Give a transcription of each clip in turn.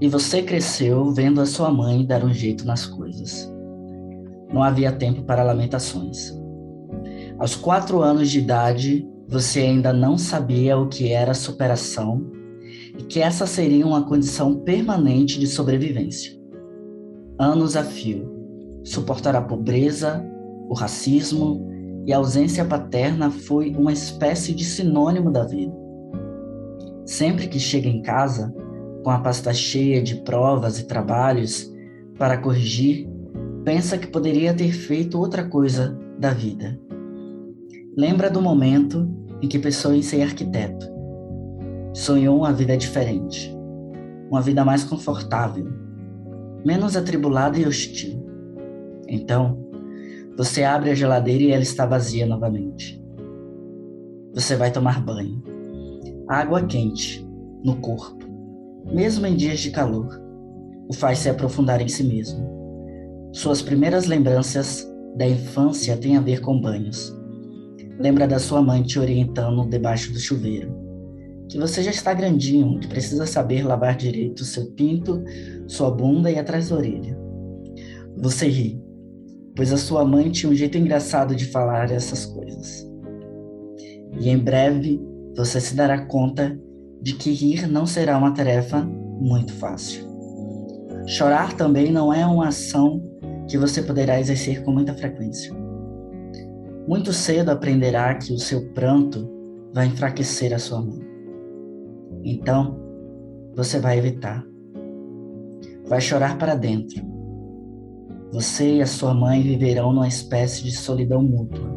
E você cresceu vendo a sua mãe dar um jeito nas coisas. Não havia tempo para lamentações. Aos quatro anos de idade, você ainda não sabia o que era superação e que essa seria uma condição permanente de sobrevivência. Anos a fio, suportar a pobreza, o racismo e a ausência paterna foi uma espécie de sinônimo da vida. Sempre que chega em casa, com a pasta cheia de provas e trabalhos para corrigir, pensa que poderia ter feito outra coisa da vida. Lembra do momento em que pensou em ser arquiteto. Sonhou uma vida diferente, uma vida mais confortável, menos atribulada e hostil. Então, você abre a geladeira e ela está vazia novamente. Você vai tomar banho. Água quente no corpo, mesmo em dias de calor, o faz se aprofundar em si mesmo. Suas primeiras lembranças da infância têm a ver com banhos. Lembra da sua mãe te orientando debaixo do chuveiro. Que você já está grandinho, que precisa saber lavar direito seu pinto, sua bunda e atrás da orelha. Você ri, pois a sua mãe tinha um jeito engraçado de falar essas coisas. E em breve você se dará conta de que rir não será uma tarefa muito fácil. Chorar também não é uma ação que você poderá exercer com muita frequência. Muito cedo aprenderá que o seu pranto vai enfraquecer a sua mãe. Então, você vai evitar. Vai chorar para dentro você e a sua mãe viverão numa espécie de solidão mútua.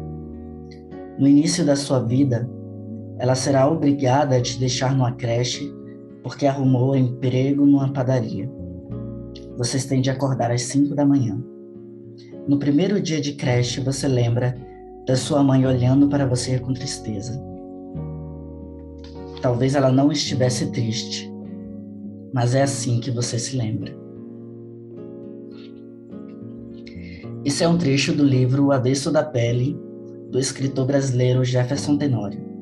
No início da sua vida, ela será obrigada a te deixar numa creche porque arrumou emprego numa padaria. Vocês têm de acordar às 5 da manhã. No primeiro dia de creche, você lembra da sua mãe olhando para você com tristeza. Talvez ela não estivesse triste, mas é assim que você se lembra. Esse é um trecho do livro O Avesso da Pele, do escritor brasileiro Jefferson Tenório.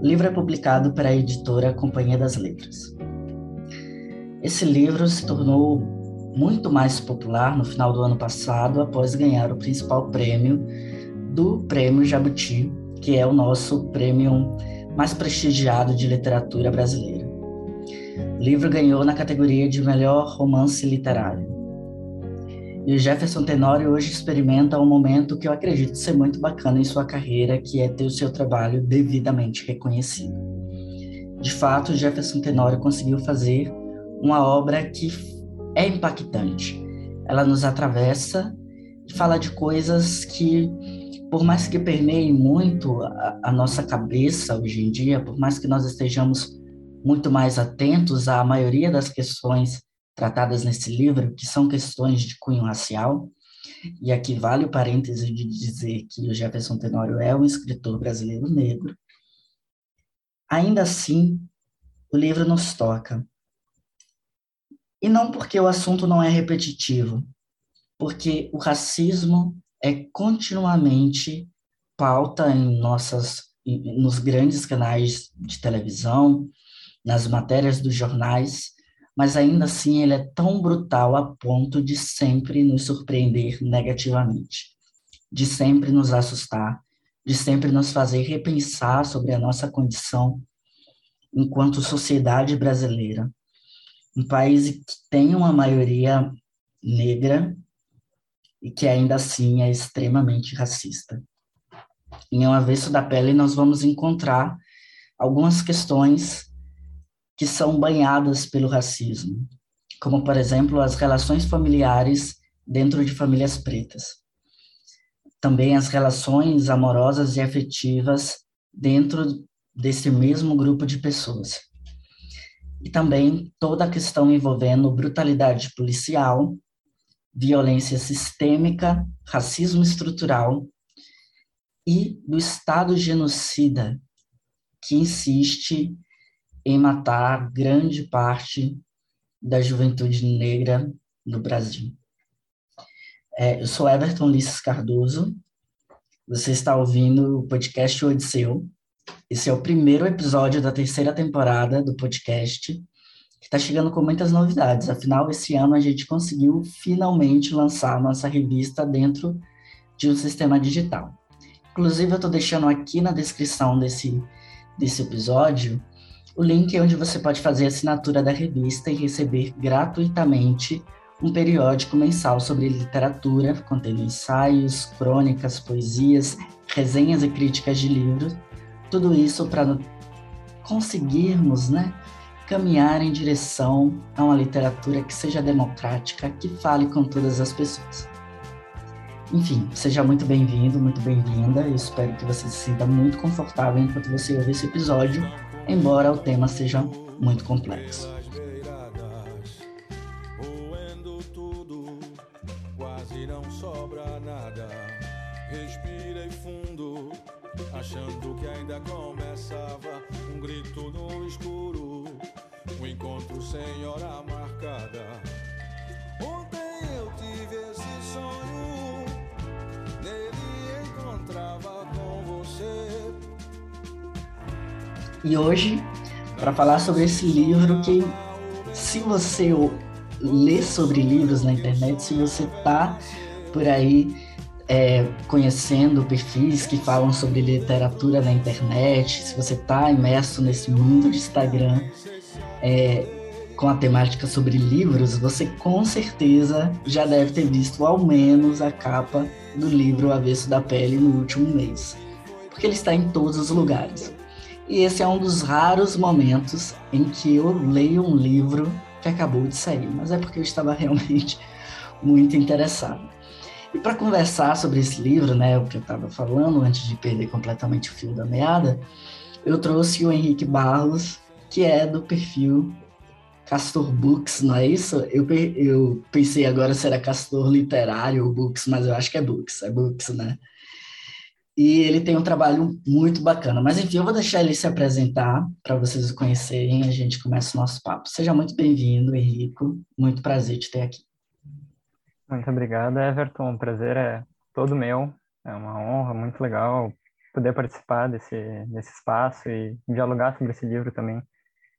O livro é publicado pela editora Companhia das Letras. Esse livro se tornou muito mais popular no final do ano passado, após ganhar o principal prêmio do Prêmio Jabuti, que é o nosso prêmio mais prestigiado de literatura brasileira. O livro ganhou na categoria de melhor romance literário. E o Jefferson Tenório hoje experimenta um momento que eu acredito ser muito bacana em sua carreira, que é ter o seu trabalho devidamente reconhecido. De fato, o Jefferson Tenório conseguiu fazer uma obra que é impactante. Ela nos atravessa e fala de coisas que, por mais que permeiem muito a, a nossa cabeça hoje em dia, por mais que nós estejamos muito mais atentos à maioria das questões tratadas nesse livro, que são questões de cunho racial, e aqui vale o parêntese de dizer que o Jefferson Tenório é um escritor brasileiro negro, ainda assim, o livro nos toca. E não porque o assunto não é repetitivo, porque o racismo é continuamente pauta em nossas nos grandes canais de televisão, nas matérias dos jornais, mas ainda assim ele é tão brutal a ponto de sempre nos surpreender negativamente, de sempre nos assustar, de sempre nos fazer repensar sobre a nossa condição enquanto sociedade brasileira. Um país que tem uma maioria negra e que ainda assim é extremamente racista. Em Um Avesso da Pele, nós vamos encontrar algumas questões que são banhadas pelo racismo, como, por exemplo, as relações familiares dentro de famílias pretas. Também as relações amorosas e afetivas dentro desse mesmo grupo de pessoas. E também toda a questão envolvendo brutalidade policial, violência sistêmica, racismo estrutural e do Estado genocida, que insiste em matar grande parte da juventude negra no Brasil. É, eu sou Everton Ulisses Cardoso, você está ouvindo o podcast Odisseu. Esse é o primeiro episódio da terceira temporada do podcast, que está chegando com muitas novidades. Afinal, esse ano a gente conseguiu finalmente lançar nossa revista dentro de um sistema digital. Inclusive, eu estou deixando aqui na descrição desse, desse episódio o link onde você pode fazer a assinatura da revista e receber gratuitamente um periódico mensal sobre literatura, contendo ensaios, crônicas, poesias, resenhas e críticas de livros. Tudo isso para conseguirmos, né, caminhar em direção a uma literatura que seja democrática, que fale com todas as pessoas. Enfim, seja muito bem-vindo, muito bem-vinda. Espero que você se sinta muito confortável enquanto você ouve esse episódio, embora o tema seja muito complexo. E hoje, para falar sobre esse livro que, se você lê sobre livros na internet, se você tá por aí é, conhecendo perfis que falam sobre literatura na internet, se você está imerso nesse mundo de Instagram é, com a temática sobre livros, você com certeza já deve ter visto ao menos a capa do livro Avesso da Pele no último mês, porque ele está em todos os lugares. E esse é um dos raros momentos em que eu leio um livro que acabou de sair, mas é porque eu estava realmente muito interessado. E para conversar sobre esse livro, né, o que eu estava falando antes de perder completamente o fio da meada, eu trouxe o Henrique Barros, que é do perfil Castor Books, não é isso? Eu, eu pensei agora se era Castor Literário ou Books, mas eu acho que é Books, é Books, né? E ele tem um trabalho muito bacana. Mas enfim, eu vou deixar ele se apresentar para vocês o conhecerem a gente começa o nosso papo. Seja muito bem-vindo, Henrico. Muito prazer te ter aqui. Muito obrigado, Everton. O prazer é todo meu. É uma honra muito legal poder participar desse, desse espaço e dialogar sobre esse livro também,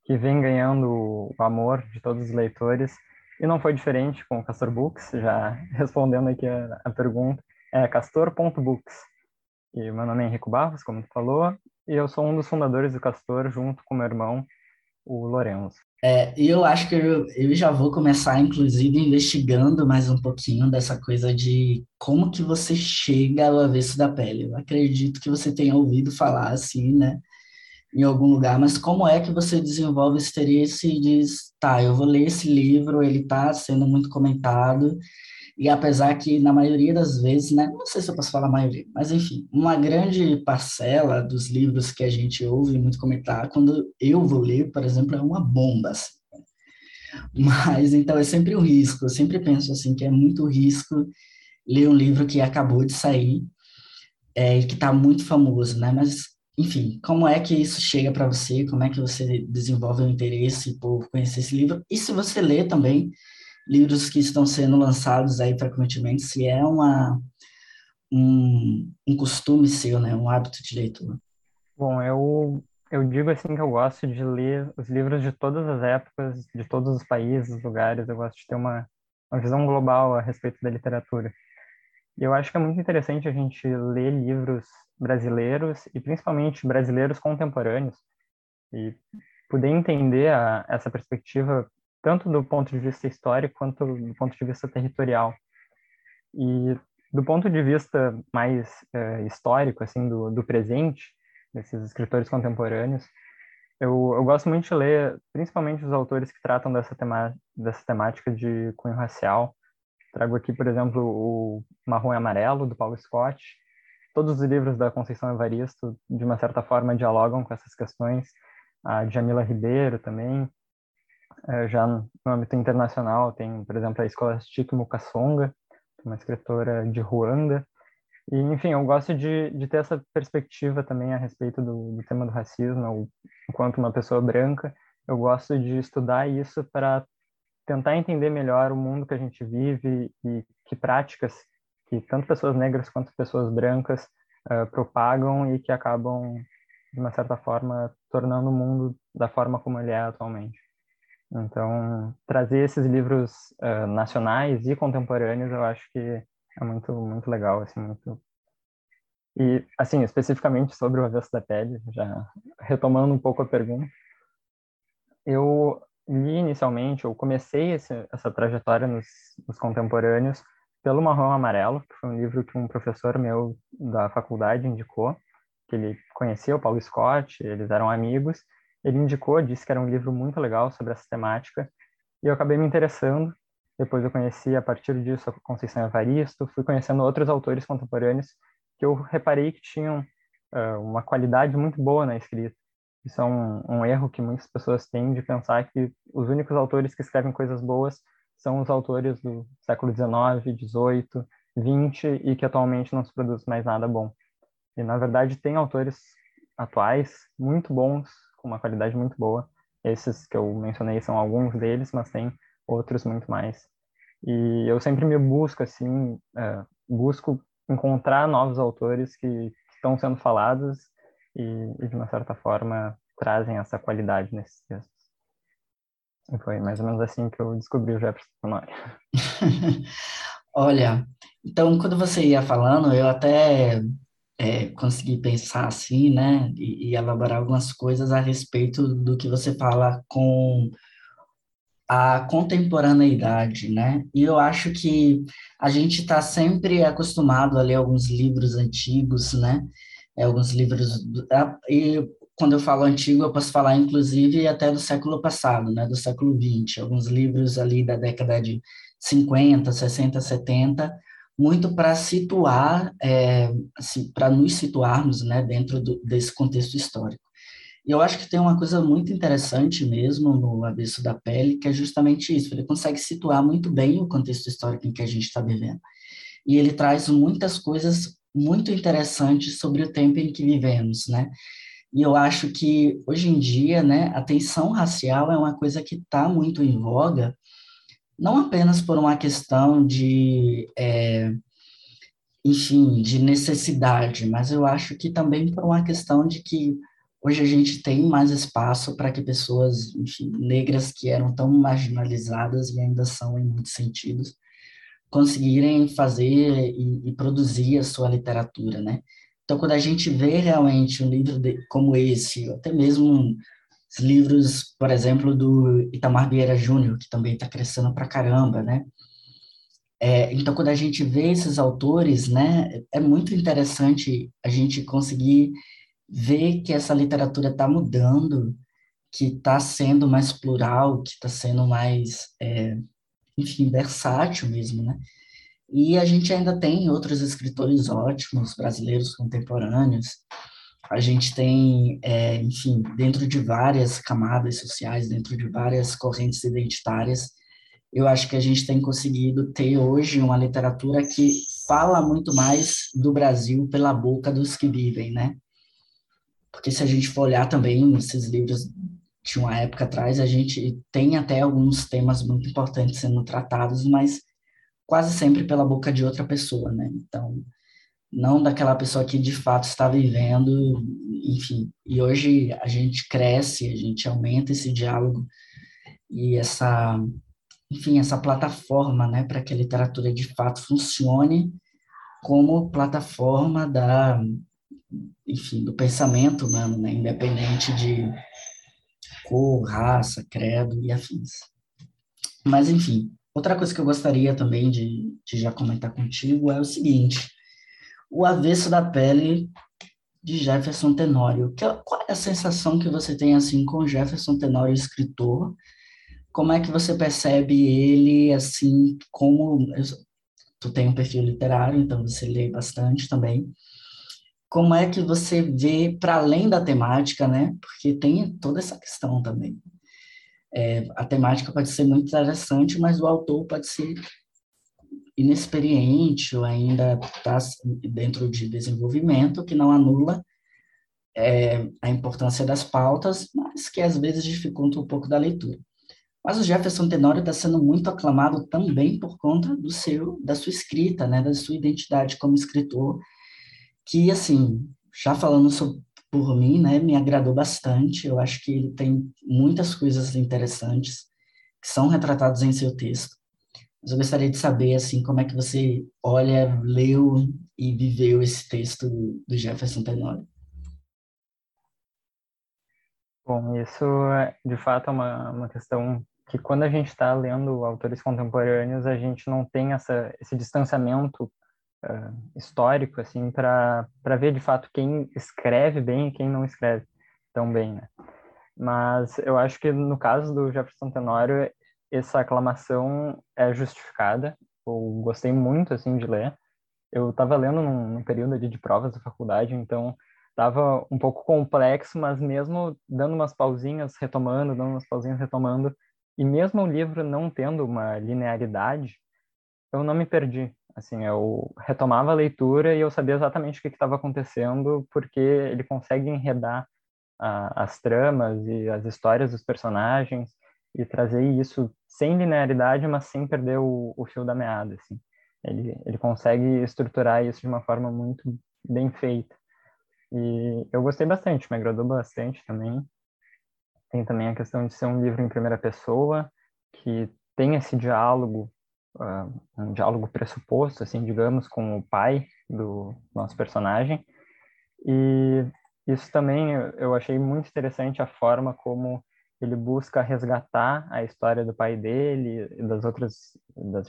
que vem ganhando o amor de todos os leitores. E não foi diferente com o Castor Books, já respondendo aqui a, a pergunta, é castor.books. E meu nome é Henrico Barros, como tu falou, e eu sou um dos fundadores do Castor, junto com meu irmão, o Lorenzo. É, eu acho que eu, eu já vou começar, inclusive, investigando mais um pouquinho dessa coisa de como que você chega ao avesso da pele. Eu acredito que você tenha ouvido falar assim, né, em algum lugar, mas como é que você desenvolve esse interesse e diz, tá, eu vou ler esse livro, ele está sendo muito comentado, e apesar que, na maioria das vezes, né, não sei se eu posso falar a maioria, mas enfim, uma grande parcela dos livros que a gente ouve muito comentar, quando eu vou ler, por exemplo, é uma bomba. Assim. Mas então é sempre um risco, eu sempre penso assim que é muito risco ler um livro que acabou de sair é, e que está muito famoso, né? Mas enfim, como é que isso chega para você? Como é que você desenvolve o interesse por conhecer esse livro? E se você lê também livros que estão sendo lançados aí frequentemente, se é uma, um, um costume seu, né, um hábito de leitura? Bom, eu, eu digo assim que eu gosto de ler os livros de todas as épocas, de todos os países, lugares, eu gosto de ter uma, uma visão global a respeito da literatura. E eu acho que é muito interessante a gente ler livros brasileiros e principalmente brasileiros contemporâneos e poder entender a, essa perspectiva tanto do ponto de vista histórico quanto do ponto de vista territorial. E do ponto de vista mais é, histórico, assim, do, do presente, desses escritores contemporâneos, eu, eu gosto muito de ler, principalmente os autores que tratam dessa, tema, dessa temática de cunho racial. Trago aqui, por exemplo, o Marrom e Amarelo, do Paulo Scott. Todos os livros da Conceição Evaristo, de uma certa forma, dialogam com essas questões. A Jamila Ribeiro também, já no âmbito internacional, tem, por exemplo, a Scholastic Mukasonga, uma escritora de Ruanda. E, enfim, eu gosto de, de ter essa perspectiva também a respeito do, do tema do racismo, enquanto uma pessoa branca. Eu gosto de estudar isso para tentar entender melhor o mundo que a gente vive e que práticas que tanto pessoas negras quanto pessoas brancas uh, propagam e que acabam, de uma certa forma, tornando o mundo da forma como ele é atualmente. Então, trazer esses livros uh, nacionais e contemporâneos, eu acho que é muito muito legal, assim, muito. E assim especificamente sobre o avesso da pele, já retomando um pouco a pergunta, eu li inicialmente, eu comecei esse, essa trajetória nos, nos contemporâneos pelo Marrom Amarelo, que foi um livro que um professor meu da faculdade indicou, que ele conhecia o Paulo Scott, eles eram amigos, ele indicou, disse que era um livro muito legal sobre essa temática, e eu acabei me interessando. Depois eu conheci, a partir disso, a Conceição Evaristo, fui conhecendo outros autores contemporâneos que eu reparei que tinham uh, uma qualidade muito boa na escrita. Isso é um, um erro que muitas pessoas têm de pensar que os únicos autores que escrevem coisas boas são os autores do século XIX, XVIII, XX e que atualmente não se produz mais nada bom. E, na verdade, tem autores atuais muito bons com uma qualidade muito boa. Esses que eu mencionei são alguns deles, mas tem outros muito mais. E eu sempre me busco, assim, uh, busco encontrar novos autores que, estão sendo falados e, e, de uma certa forma, trazem essa qualidade nesses textos. E foi mais ou menos assim que eu descobri o Jefferson Tenório. Olha, então, quando você ia falando, eu até é, conseguir pensar assim, né, e, e, elaborar algumas coisas a respeito do que você fala com a contemporaneidade, né? E eu acho que a gente está sempre acostumado a ler alguns livros antigos, né? É, alguns livros e quando eu falo antigo, eu posso falar inclusive até do século passado, né? Do século XX, alguns livros ali da década de 50, 60, 70 muito para situar, é, assim, para nos situarmos né, dentro do, desse contexto histórico. E eu acho que tem uma coisa muito interessante mesmo no Avesso da Pele, que é justamente isso, ele consegue situar muito bem o contexto histórico em que a gente está vivendo. E ele traz muitas coisas muito interessantes sobre o tempo em que vivemos, né? E eu acho que, hoje em dia, né, a tensão racial é uma coisa que está muito em voga, não apenas por uma questão de, é, enfim, de necessidade, mas eu acho que também por uma questão de que hoje a gente tem mais espaço para que pessoas, enfim, negras que eram tão marginalizadas e ainda são em muitos sentidos, conseguirem fazer e, e produzir a sua literatura, né? Então, quando a gente vê realmente um livro de, como esse, até mesmo livros, por exemplo, do Itamar Vieira Júnior, que também está crescendo pra caramba, né? É, então, quando a gente vê esses autores, né, é muito interessante a gente conseguir ver que essa literatura está mudando, que está sendo mais plural, que está sendo mais, é, enfim, versátil mesmo, né? E a gente ainda tem outros escritores ótimos, brasileiros contemporâneos, a gente tem, é, enfim, dentro de várias camadas sociais, dentro de várias correntes identitárias, eu acho que a gente tem conseguido ter hoje uma literatura que fala muito mais do Brasil pela boca dos que vivem, né? Porque se a gente for olhar também esses livros de uma época atrás, a gente tem até alguns temas muito importantes sendo tratados, mas quase sempre pela boca de outra pessoa, né? Então, não daquela pessoa que de fato está vivendo, enfim. E hoje a gente cresce, a gente aumenta esse diálogo e essa, enfim, essa plataforma, né, para que a literatura de fato funcione como plataforma da, enfim, do pensamento humano, né, independente de cor, raça, credo e afins. Mas, enfim, outra coisa que eu gostaria também de, de já comentar contigo é o seguinte, o avesso da pele de Jefferson Tenório. Qual é a sensação que você tem assim com Jefferson Tenório, escritor? Como é que você percebe ele assim como tu tem um perfil literário, então você lê bastante também. Como é que você vê para além da temática, né? Porque tem toda essa questão também. É, a temática pode ser muito interessante, mas o autor pode ser inexperiente ou ainda está dentro de desenvolvimento, que não anula é, a importância das pautas, mas que às vezes dificulta um pouco da leitura. Mas o Jefferson Tenório está sendo muito aclamado também por conta do seu, da sua escrita, né, da sua identidade como escritor, que assim, já falando sobre, por mim, né, me agradou bastante. Eu acho que ele tem muitas coisas interessantes que são retratados em seu texto. Mas eu gostaria de saber, assim, como é que você olha, leu e viveu esse texto do Jefferson Tenório. Bom, isso é, de fato é uma, uma questão que quando a gente está lendo autores contemporâneos, a gente não tem essa, esse distanciamento uh, histórico, assim, para ver de fato quem escreve bem e quem não escreve tão bem, né? Mas eu acho que no caso do Jefferson Tenório, essa aclamação é justificada. Eu gostei muito, assim, de ler. Eu estava lendo num, num período ali de provas da faculdade, então estava um pouco complexo, mas mesmo dando umas pausinhas, retomando, dando umas pausinhas, retomando, e mesmo o livro não tendo uma linearidade, eu não me perdi. Assim, eu retomava a leitura e eu sabia exatamente o que estava acontecendo, porque ele consegue enredar a, as tramas e as histórias dos personagens e trazer isso sem linearidade, mas sem perder o, o fio da meada, assim. Ele, ele consegue estruturar isso de uma forma muito bem feita. E eu gostei bastante, me agradou bastante também. Tem também a questão de ser um livro em primeira pessoa, que tem esse diálogo, uh, um diálogo pressuposto, assim, digamos, com o pai do nosso personagem. E isso também eu achei muito interessante a forma como ele busca resgatar a história do pai dele, das outras, das,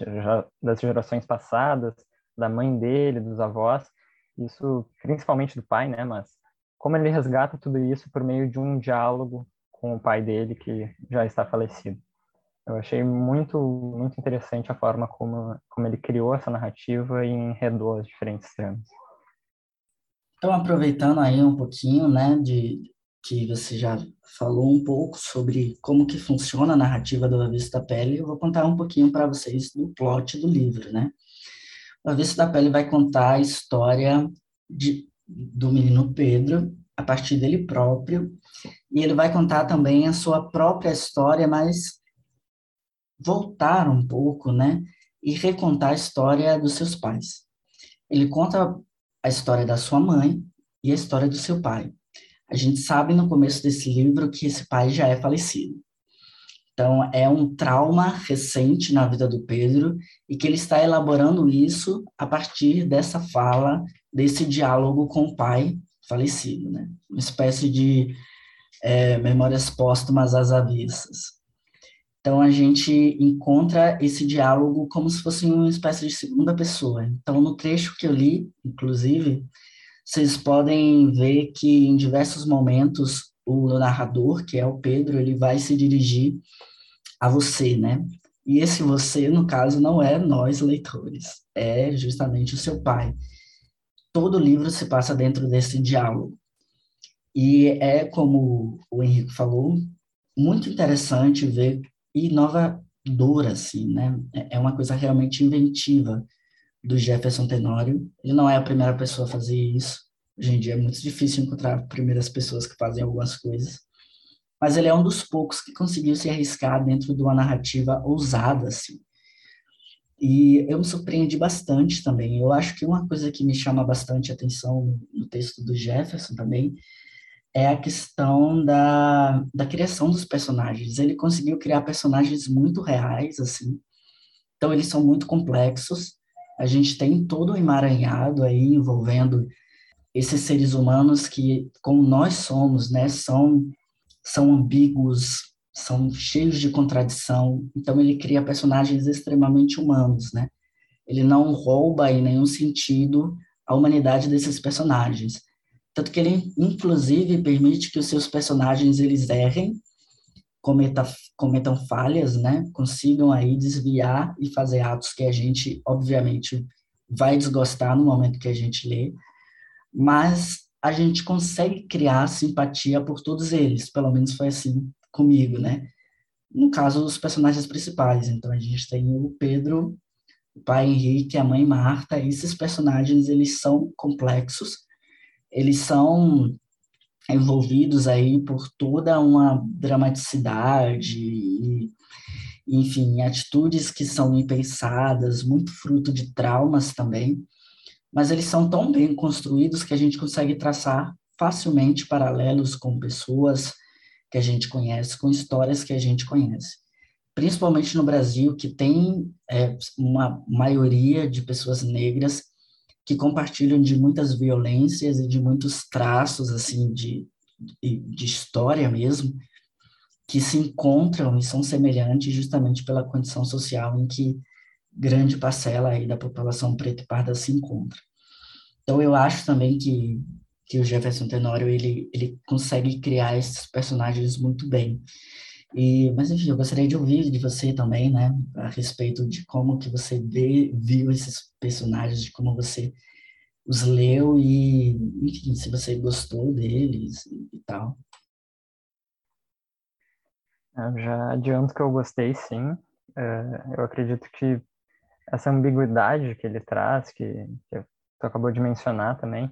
das gerações passadas, da mãe dele, dos avós, isso principalmente do pai, né? Mas como ele resgata tudo isso por meio de um diálogo com o pai dele que já está falecido. Eu achei muito muito interessante a forma como como ele criou essa narrativa e enredou as diferentes tramas. Então, aproveitando aí um pouquinho, né, de que você já falou um pouco sobre como que funciona a narrativa do Avesso da Pele, eu vou contar um pouquinho para vocês do plot do livro, né? O Avesso da Pele vai contar a história de, do menino Pedro, a partir dele próprio, e ele vai contar também a sua própria história, mas voltar um pouco, né, e recontar a história dos seus pais. Ele conta a história da sua mãe e a história do seu pai. A gente sabe no começo desse livro que esse pai já é falecido. Então, é um trauma recente na vida do Pedro e que ele está elaborando isso a partir dessa fala, desse diálogo com o pai falecido, né? Uma espécie de é, memórias póstumas às avessas. Então, a gente encontra esse diálogo como se fosse uma espécie de segunda pessoa. Então, no trecho que eu li, inclusive, vocês podem ver que em diversos momentos o narrador, que é o Pedro, ele vai se dirigir a você, né? E esse você, no caso, não é nós leitores, é justamente o seu pai. Todo livro se passa dentro desse diálogo. E é, como o Henrique falou, muito interessante ver inovadora, assim, né? É uma coisa realmente inventiva do Jefferson Tenório. Ele não é a primeira pessoa a fazer isso. Hoje em dia é muito difícil encontrar primeiras pessoas que fazem algumas coisas. Mas ele é um dos poucos que conseguiu se arriscar dentro de uma narrativa ousada, assim. E eu me surpreendi bastante também. Eu acho que uma coisa que me chama bastante atenção no texto do Jefferson também é a questão da, da criação dos personagens. Ele conseguiu criar personagens muito reais, assim. Então, eles são muito complexos. A gente tem todo o emaranhado aí envolvendo esses seres humanos que, como nós somos, né, são, são ambíguos, são cheios de contradição. Então, ele cria personagens extremamente humanos, né? Ele não rouba em nenhum sentido a humanidade desses personagens tanto que ele, inclusive, permite que os seus personagens eles errem, cometa, cometam falhas, né? Consigam aí desviar e fazer atos que a gente, obviamente, vai desgostar no momento que a gente lê, mas a gente consegue criar simpatia por todos eles, pelo menos foi assim comigo, né? No caso, os personagens principais, então a gente tem o Pedro, o pai Henrique, a mãe Marta, esses personagens, eles são complexos, eles são envolvidos aí por toda uma dramaticidade e, enfim, atitudes que são impensadas, muito fruto de traumas também, mas eles são tão bem construídos que a gente consegue traçar facilmente paralelos com pessoas que a gente conhece, com histórias que a gente conhece. principalmente no Brasil, que tem é, uma maioria de pessoas negras que compartilham de muitas violências e de muitos traços assim de, de, de história mesmo, que se encontram e são semelhantes justamente pela condição social em que grande parcela aí da população preta e parda se encontra. Então eu acho também que que o Jefferson Tenório ele ele consegue criar esses personagens muito bem. E, mas enfim, eu gostaria de ouvir de você também, né, a respeito de como que você vê, viu esses personagens, de como você os leu e, enfim, se você gostou deles e tal. Eu já adianto que eu gostei, sim. É, eu acredito que essa ambiguidade que ele traz, que, que tu acabou de mencionar também,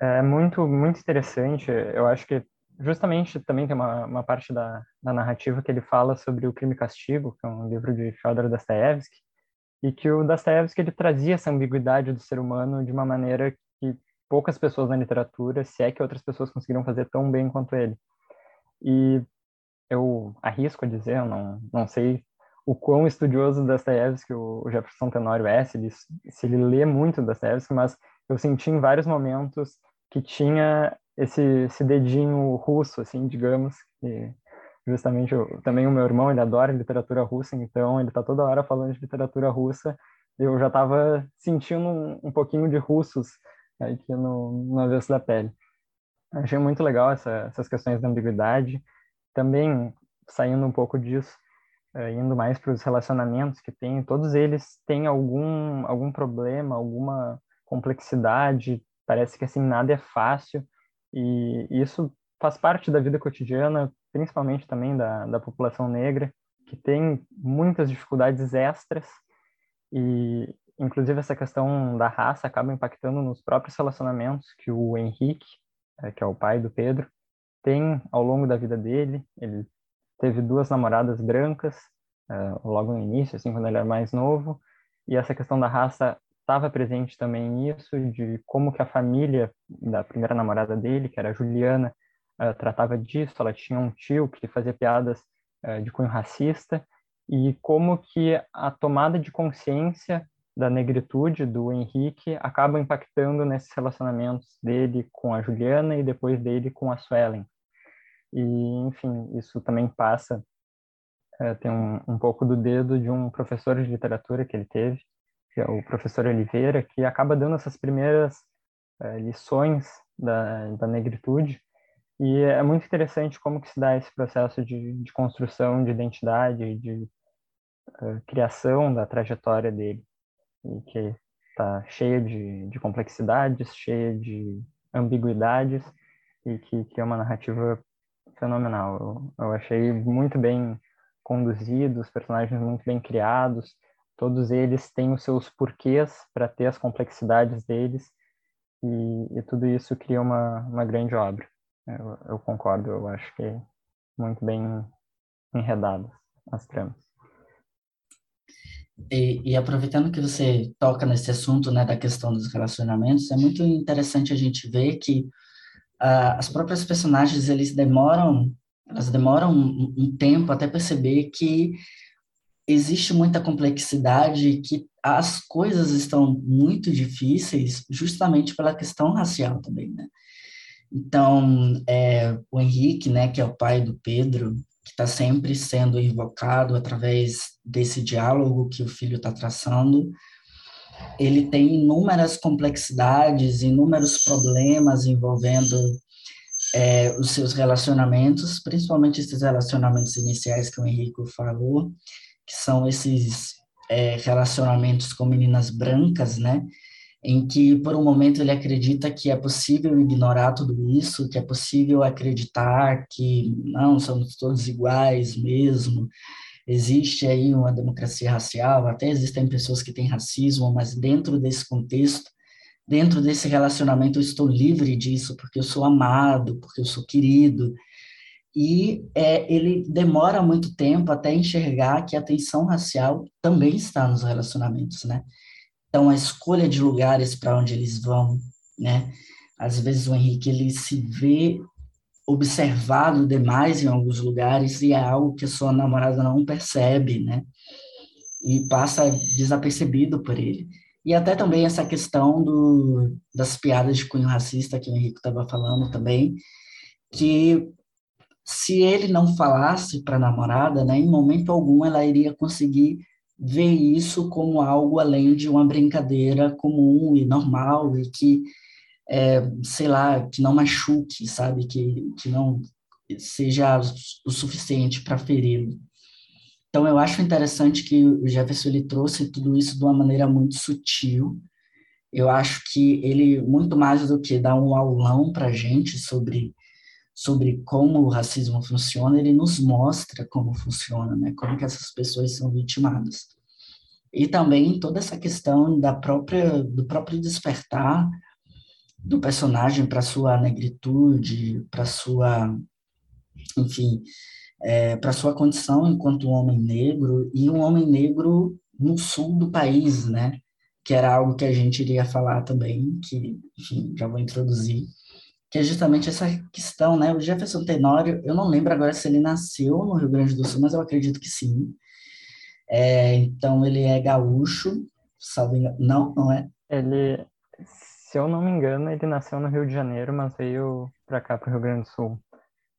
é muito, muito interessante. Eu acho que justamente também tem uma, uma parte da, da narrativa que ele fala sobre o Crime e Castigo, que é um livro de Fyodor Dostoevsky, e que o Dostoevsky ele trazia essa ambiguidade do ser humano de uma maneira que poucas pessoas na literatura, se é que outras pessoas conseguiram fazer tão bem quanto ele. E eu arrisco a dizer, eu não, não sei o quão estudioso Dostoevsky o Jefferson Tenório é, se ele, se ele lê muito Dostoevsky, mas eu senti em vários momentos que tinha esse, esse dedinho russo, assim, digamos, e justamente eu, também o meu irmão, ele adora literatura russa, então ele está toda hora falando de literatura russa, eu já estava sentindo um, um, pouquinho de russos aqui no, no avesso da pele. Achei muito legal essa, essas questões da ambiguidade, também saindo um pouco disso, uh, indo mais para os relacionamentos que tem, todos eles têm algum algum problema, alguma complexidade, parece que assim nada é fácil. E isso faz parte da vida cotidiana, principalmente também da, da população negra, que tem muitas dificuldades extras. E inclusive essa questão da raça acaba impactando nos próprios relacionamentos que o Henrique, eh, que é o pai do Pedro, tem ao longo da vida dele. Ele teve duas namoradas brancas uh, logo no início, assim, quando ele era mais novo, e essa questão da raça estava presente também nisso, de como que a família da primeira namorada dele, que era a Juliana, uh, tratava disso. Ela tinha um tio que fazia piadas uh, de cunho racista, e como que a tomada de consciência da negritude do Henrique acaba impactando nesses relacionamentos dele com a Juliana e depois dele com a Suelen. E, enfim, isso também passa, é, tem um, um pouco do dedo de um professor de literatura que ele teve, que é o professor Oliveira, que acaba dando essas primeiras é, lições da, da negritude. E é muito interessante como que se dá esse processo de, de construção de identidade, de uh, criação da trajetória dele, e que está cheia de, de complexidades, cheia de ambiguidades, e que, que é uma narrativa fenomenal. Eu, eu achei muito bem conduzido, os personagens muito bem criados, todos eles têm os seus porquês para ter as complexidades deles, e, e, tudo isso cria uma, uma grande obra. Eu, eu concordo, eu acho que é muito bem enredadas as tramas. E, e, aproveitando que você toca nesse assunto, né, da questão dos relacionamentos, é muito interessante a gente ver que uh, as próprias personagens eles demoram elas demoram um, um tempo até perceber que existe muita complexidade que as coisas estão muito difíceis justamente pela questão racial também, né? Então, é, o Henrique, né, que é o pai do Pedro, que está sempre sendo invocado através desse diálogo que o filho está traçando, ele tem inúmeras complexidades, inúmeros problemas envolvendo é, os seus relacionamentos, principalmente esses relacionamentos iniciais que o Henrique falou, que são esses é, relacionamentos com meninas brancas, né? Em que, por um momento, ele acredita que é possível ignorar tudo isso, que é possível acreditar que não, somos todos iguais mesmo, existe aí uma democracia racial, até existem pessoas que têm racismo, mas dentro desse contexto, dentro desse relacionamento eu estou livre disso, porque eu sou amado, porque eu sou querido. E é, ele demora muito tempo até enxergar que a tensão racial também está nos relacionamentos, né? Então, a escolha de lugares para onde eles vão, né? Às vezes o Henrique, ele se vê observado demais em alguns lugares e é algo que a sua namorada não percebe, né? E passa desapercebido por ele. E até também essa questão do, das piadas de cunho racista que o Henrique estava falando também, que se ele não falasse para a namorada, né, em momento algum ela iria conseguir ver isso como algo além de uma brincadeira comum e normal e que, é, sei lá, que não machuque, sabe, que, que não seja o suficiente para feri-lo. Então, eu acho interessante que o Jefferson ele trouxe tudo isso de uma maneira muito sutil. Eu acho que ele, muito mais do que dar um aulão para a gente sobre sobre como o racismo funciona, ele nos mostra como funciona, né? Como que essas pessoas são vitimadas. E também toda essa questão da própria do próprio despertar do personagem para sua negritude, para sua, enfim, é, para sua condição enquanto homem negro e um homem negro no sul do país, né? Que era algo que a gente iria falar também, que, enfim, já vou introduzir que é justamente essa questão, né? O Jefferson Tenório, eu não lembro agora se ele nasceu no Rio Grande do Sul, mas eu acredito que sim. É, então, ele é gaúcho, salvo engano. Não, não é? Ele, se eu não me engano, ele nasceu no Rio de Janeiro, mas veio para cá, para o Rio Grande do Sul.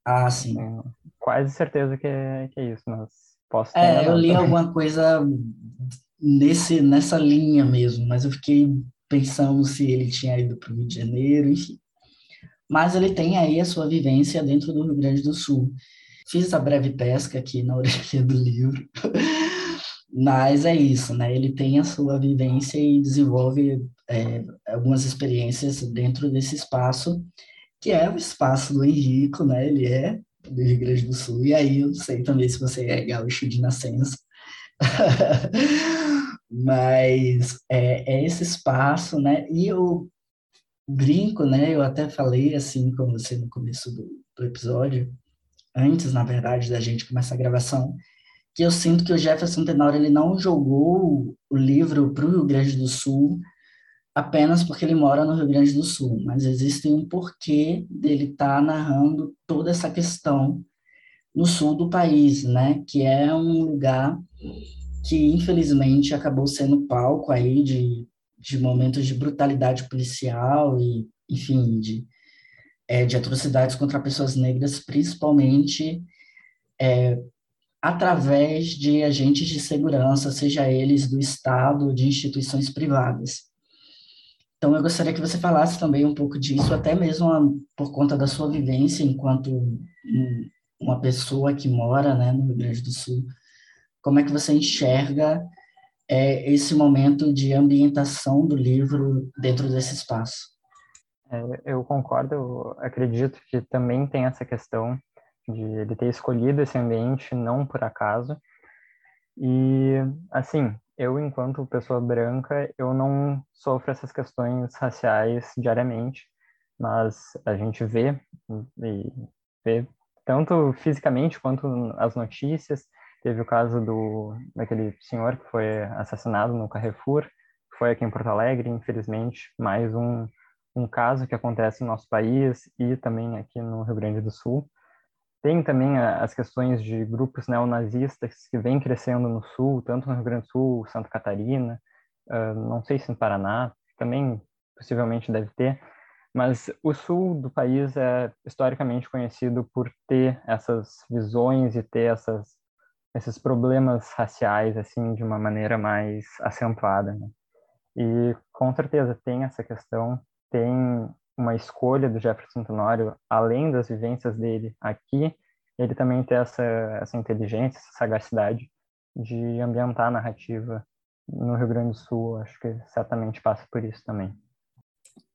Ah, sim. Tenho quase certeza que é, que é isso, mas posso ter É, eu li alguma coisa nesse, nessa linha mesmo, mas eu fiquei pensando se ele tinha ido para o Rio de Janeiro, enfim mas ele tem aí a sua vivência dentro do Rio Grande do Sul. Fiz a breve pesca aqui na orelha do livro, mas é isso, né? Ele tem a sua vivência e desenvolve é, algumas experiências dentro desse espaço, que é o espaço do Henrico, né? Ele é do Rio Grande do Sul, e aí eu não sei também se você é gaúcho de nascença. mas é, é, esse espaço, né? E eu brinco, né? Eu até falei assim com você no começo do, do episódio, antes, na verdade, da gente começar a gravação, que eu sinto que o Jefferson Tenório ele não jogou o livro para o Rio Grande do Sul apenas porque ele mora no Rio Grande do Sul, mas existe um porquê dele estar tá narrando toda essa questão no sul do país, né? Que é um lugar que infelizmente acabou sendo palco aí de de momentos de brutalidade policial e, enfim, de, é, de atrocidades contra pessoas negras, principalmente é, através de agentes de segurança, seja eles do Estado ou de instituições privadas. Então, eu gostaria que você falasse também um pouco disso, até mesmo por conta da sua vivência enquanto uma pessoa que mora né, no Rio Grande do Sul. Como é que você enxerga é esse momento de ambientação do livro dentro desse espaço. É, eu concordo, eu acredito que também tem essa questão de ele ter escolhido esse ambiente não por acaso. E, assim, eu, enquanto pessoa branca, eu não sofro essas questões raciais diariamente, mas a gente vê, vê tanto fisicamente quanto as notícias, Teve o caso do daquele senhor que foi assassinado no Carrefour, foi aqui em Porto Alegre, infelizmente, mais um, um caso que acontece no nosso país e também aqui no Rio Grande do Sul. Tem também as questões de grupos neonazistas que vêm crescendo no Sul, tanto no Rio Grande do Sul, Santa Catarina, não sei se no Paraná, também possivelmente deve ter, mas o sul do país é historicamente conhecido por ter essas visões e ter essas esses problemas raciais assim de uma maneira mais acentuada, né? E com certeza tem essa questão, tem uma escolha do Jefferson Tenório, além das vivências dele aqui, ele também tem essa essa inteligência, essa sagacidade de ambientar a narrativa no Rio Grande do Sul, acho que certamente passa por isso também.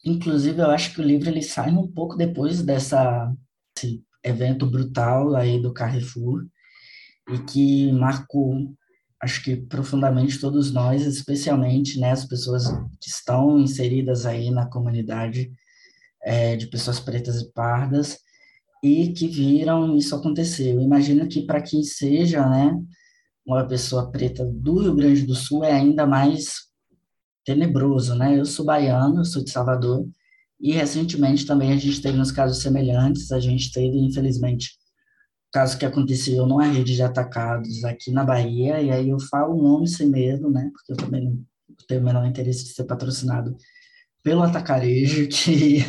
Inclusive, eu acho que o livro ele sai um pouco depois dessa esse evento brutal aí do Carrefour, e que marcou, acho que profundamente todos nós, especialmente né, as pessoas que estão inseridas aí na comunidade é, de pessoas pretas e pardas e que viram isso acontecer. Eu imagino que para quem seja, né, uma pessoa preta do Rio Grande do Sul é ainda mais tenebroso, né? Eu sou baiano, eu sou de Salvador, E recentemente também a gente teve uns casos semelhantes, a gente teve, infelizmente, caso que aconteceu numa rede de atacados aqui na Bahia, e aí eu falo o nome sem medo, né, porque eu também não tenho o menor interesse de ser patrocinado pelo Atacarejo, que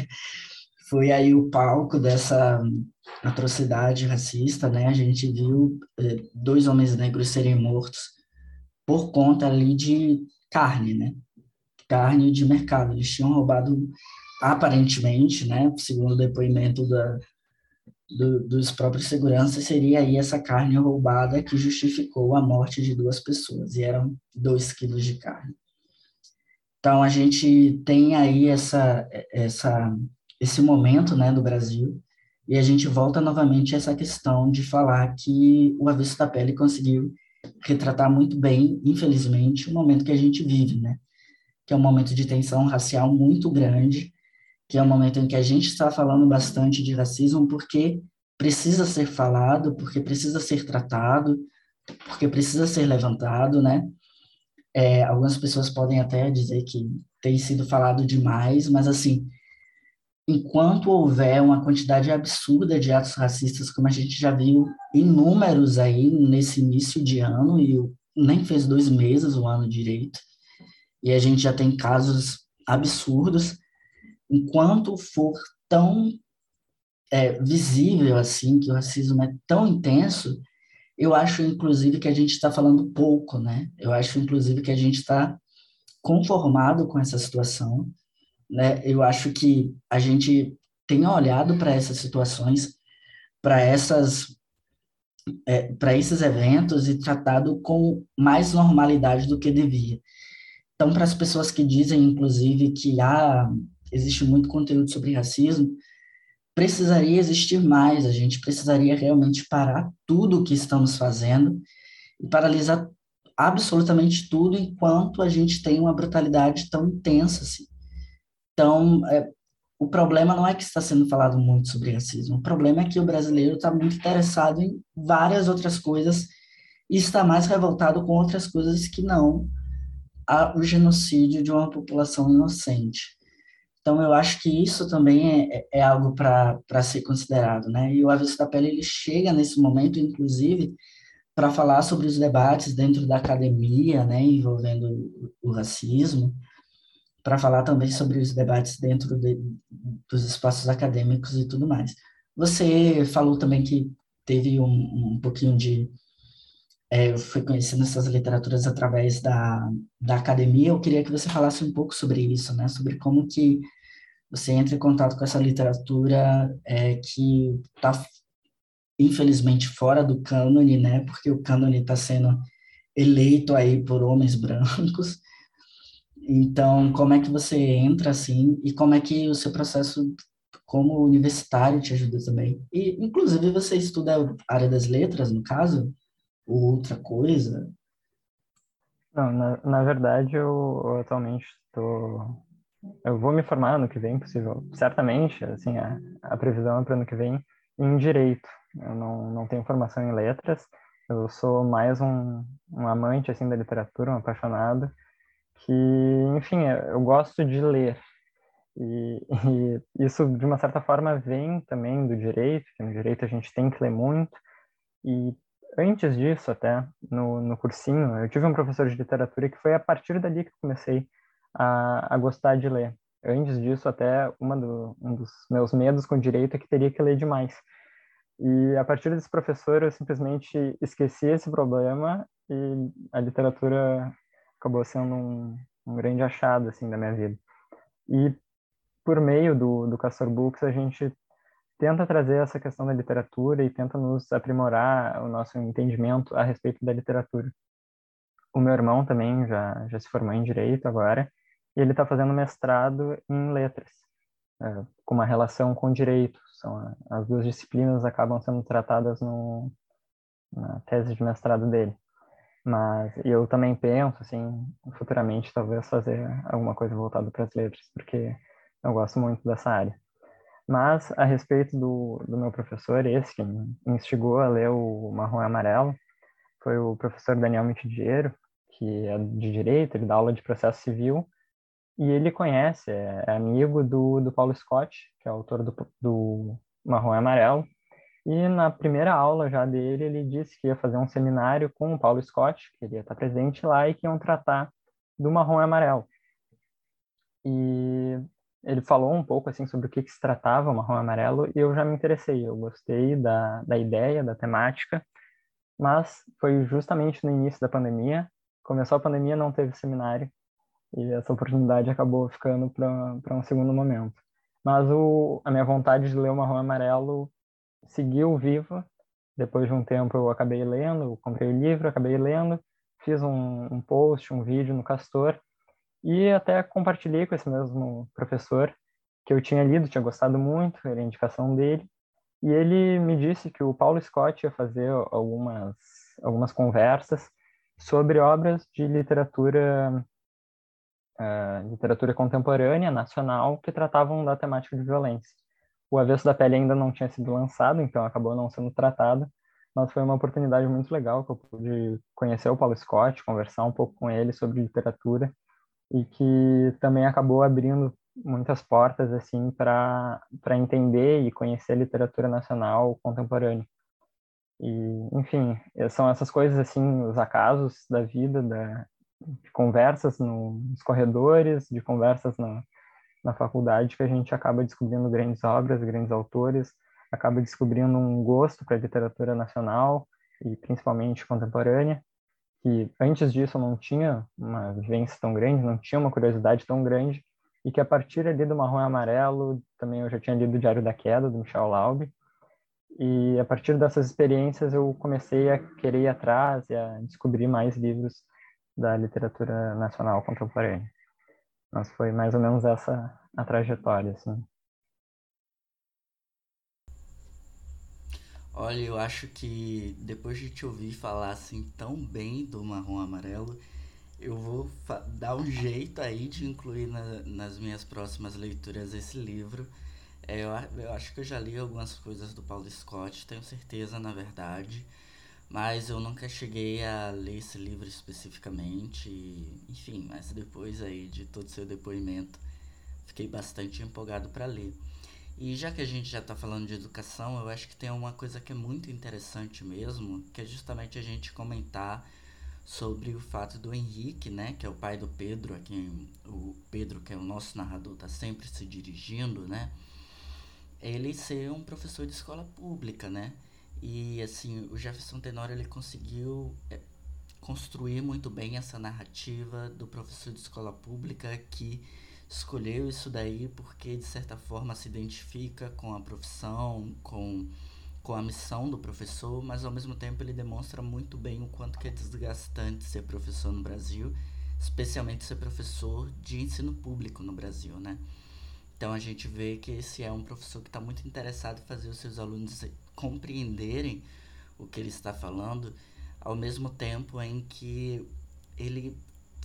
foi aí o palco dessa atrocidade racista, né, a gente viu eh, dois homens negros serem mortos por conta ali de carne, né, carne de mercado, eles tinham roubado aparentemente, né, segundo o depoimento da, do, dos próprios seguranças, seria aí essa carne roubada que justificou a morte de duas pessoas, e eram dois quilos de carne. Então, a gente tem aí essa, essa, esse momento né, do Brasil, e a gente volta novamente a essa questão de falar que o Avesso da Pele conseguiu retratar muito bem, infelizmente, o momento que a gente vive, né? Que é um momento de tensão racial muito grande, que é um momento em que a gente está falando bastante de racismo porque precisa ser falado, porque precisa ser tratado, porque precisa ser levantado, né? É, algumas pessoas podem até dizer que tem sido falado demais, mas assim, enquanto houver uma quantidade absurda de atos racistas, como a gente já viu inúmeros aí nesse início de ano, e nem fez dois meses o ano direito, e a gente já tem casos absurdos, enquanto for tão é, visível assim, que o racismo é tão intenso, eu acho, inclusive, que a gente está falando pouco, né? Eu acho, inclusive, que a gente está conformado com essa situação, né? Eu acho que a gente tem olhado para essas situações, para essas é, para esses eventos e tratado com mais normalidade do que devia. Então, para as pessoas que dizem, inclusive, que ah, existe muito conteúdo sobre racismo, precisaria existir mais, a gente precisaria realmente parar tudo o que estamos fazendo e paralisar absolutamente tudo enquanto a gente tem uma brutalidade tão intensa assim. Então, é, o problema não é que está sendo falado muito sobre racismo, o problema é que o brasileiro está muito interessado em várias outras coisas e está mais revoltado com outras coisas que não o genocídio de uma população inocente. Então, eu acho que isso também é, é algo para ser considerado, né? E o Avesso da Pele, ele chega nesse momento, inclusive, para falar sobre os debates dentro da academia, né, envolvendo o, racismo, para falar também sobre os debates dentro de, dos espaços acadêmicos e tudo mais. Você falou também que teve um, um pouquinho de é, fui conhecendo essas literaturas através da, da academia. Eu queria que você falasse um pouco sobre isso, né? Sobre como que você entra em contato com essa literatura é, que está, infelizmente, fora do cânone, né? Porque o cânone está sendo eleito aí por homens brancos. Então, como é que você entra assim e como é que o seu processo como universitário te ajuda também? E, inclusive, você estuda a área das letras, no caso? ou outra coisa? Não, na, na verdade, eu, eu atualmente estou. Eu vou me formar ano que vem, possível. Certamente, assim, a, a previsão é para ano que vem em direito. Eu não, não tenho formação em letras. Eu sou mais um, um amante, assim, da literatura, um apaixonado. Que, enfim, eu gosto de ler. E, e, isso, de uma certa forma, vem também do direito, que no direito a gente tem que ler muito, e antes disso, até, no, no cursinho, eu tive um professor de literatura que foi a partir dali que comecei a, a gostar de ler. Antes disso, até, uma do, um dos meus medos com direito é que teria que ler demais. E a partir desse professor, eu simplesmente esqueci esse problema e a literatura acabou sendo um, um grande achado, assim, da minha vida. E por meio do, do Castor Books, a gente tenta trazer essa questão da literatura e tenta nos aprimorar o nosso entendimento a respeito da literatura. O meu irmão também já, já se formou em Direito agora, e ele está fazendo mestrado em Letras, é, com uma relação com Direito. São, as duas disciplinas acabam sendo tratadas no, na tese de mestrado dele. Mas eu também penso, assim, futuramente, talvez fazer alguma coisa voltada para as letras, porque eu gosto muito dessa área. Mas, a respeito do, do meu professor, esse que me instigou a ler o Marrom e Amarelo, foi o professor Daniel Mitidiero, que é de Direito, ele dá aula de Processo Civil, e ele conhece, é, é amigo do, do Paulo Scott, que é autor do, do Marrom e Amarelo, e na primeira aula já dele, ele disse que ia fazer um seminário com o Paulo Scott, que ele ia estar presente lá, e que iam tratar do Marrom e Amarelo. E ele falou um pouco assim sobre o que, que se tratava o Marrom e Amarelo, e eu já me interessei, eu gostei da, da ideia, da temática, mas foi justamente no início da pandemia, começou a pandemia, não teve seminário, e essa oportunidade acabou ficando para um segundo momento. Mas o, a minha vontade de ler o Marrom Amarelo seguiu viva. Depois de um tempo eu acabei lendo, comprei o livro, acabei lendo, fiz um, um post, um vídeo no Castor e até compartilhei com esse mesmo professor que eu tinha lido, tinha gostado muito, era indicação dele. E ele me disse que o Paulo Scott ia fazer algumas, algumas conversas sobre obras de literatura uh, literatura contemporânea nacional que tratavam da temática de violência. O Avesso da Pele ainda não tinha sido lançado, então acabou não sendo tratado, mas foi uma oportunidade muito legal que eu pude conhecer o Paulo Scott, conversar um pouco com ele sobre literatura e que também acabou abrindo muitas portas assim para para entender e conhecer a literatura nacional contemporânea. E, enfim, são essas coisas assim, os acasos da vida, da, de conversas no, nos corredores, de conversas na, na faculdade que a gente acaba descobrindo grandes obras, grandes autores, acaba descobrindo um gosto para a literatura nacional e principalmente contemporânea, que antes disso eu não tinha uma vivência tão grande, não tinha uma curiosidade tão grande, e que a partir ali do Marrom e Amarelo, também eu já tinha lido o Diário da Queda, do Michel Laube, e a partir dessas experiências eu comecei a querer ir atrás e a descobrir mais livros da literatura nacional contemporânea. Mas foi mais ou menos essa a trajetória, assim. Olha, eu acho que depois de te ouvir falar assim tão bem do marrom amarelo, eu vou dar um jeito aí de incluir na, nas minhas próximas leituras esse livro. É, eu, eu acho que eu já li algumas coisas do Paulo Scott, tenho certeza, na verdade, mas eu nunca cheguei a ler esse livro especificamente. Enfim, mas depois aí de todo o seu depoimento, fiquei bastante empolgado para ler. E já que a gente já está falando de educação, eu acho que tem uma coisa que é muito interessante mesmo, que é justamente a gente comentar sobre o fato do Henrique, né, que é o pai do Pedro, a quem o Pedro, que é o nosso narrador, está sempre se dirigindo, né, ele ser um professor de escola pública, né, e assim o Jefferson Tenório ele conseguiu é, construir muito bem essa narrativa do professor de escola pública que escolheu isso daí porque de certa forma se identifica com a profissão, com, com a missão do professor, mas ao mesmo tempo ele demonstra muito bem o quanto que é desgastante ser professor no Brasil, especialmente ser professor de ensino público no Brasil, né? Então a gente vê que esse é um professor que está muito interessado em fazer os seus alunos compreenderem o que ele está falando, ao mesmo tempo em que ele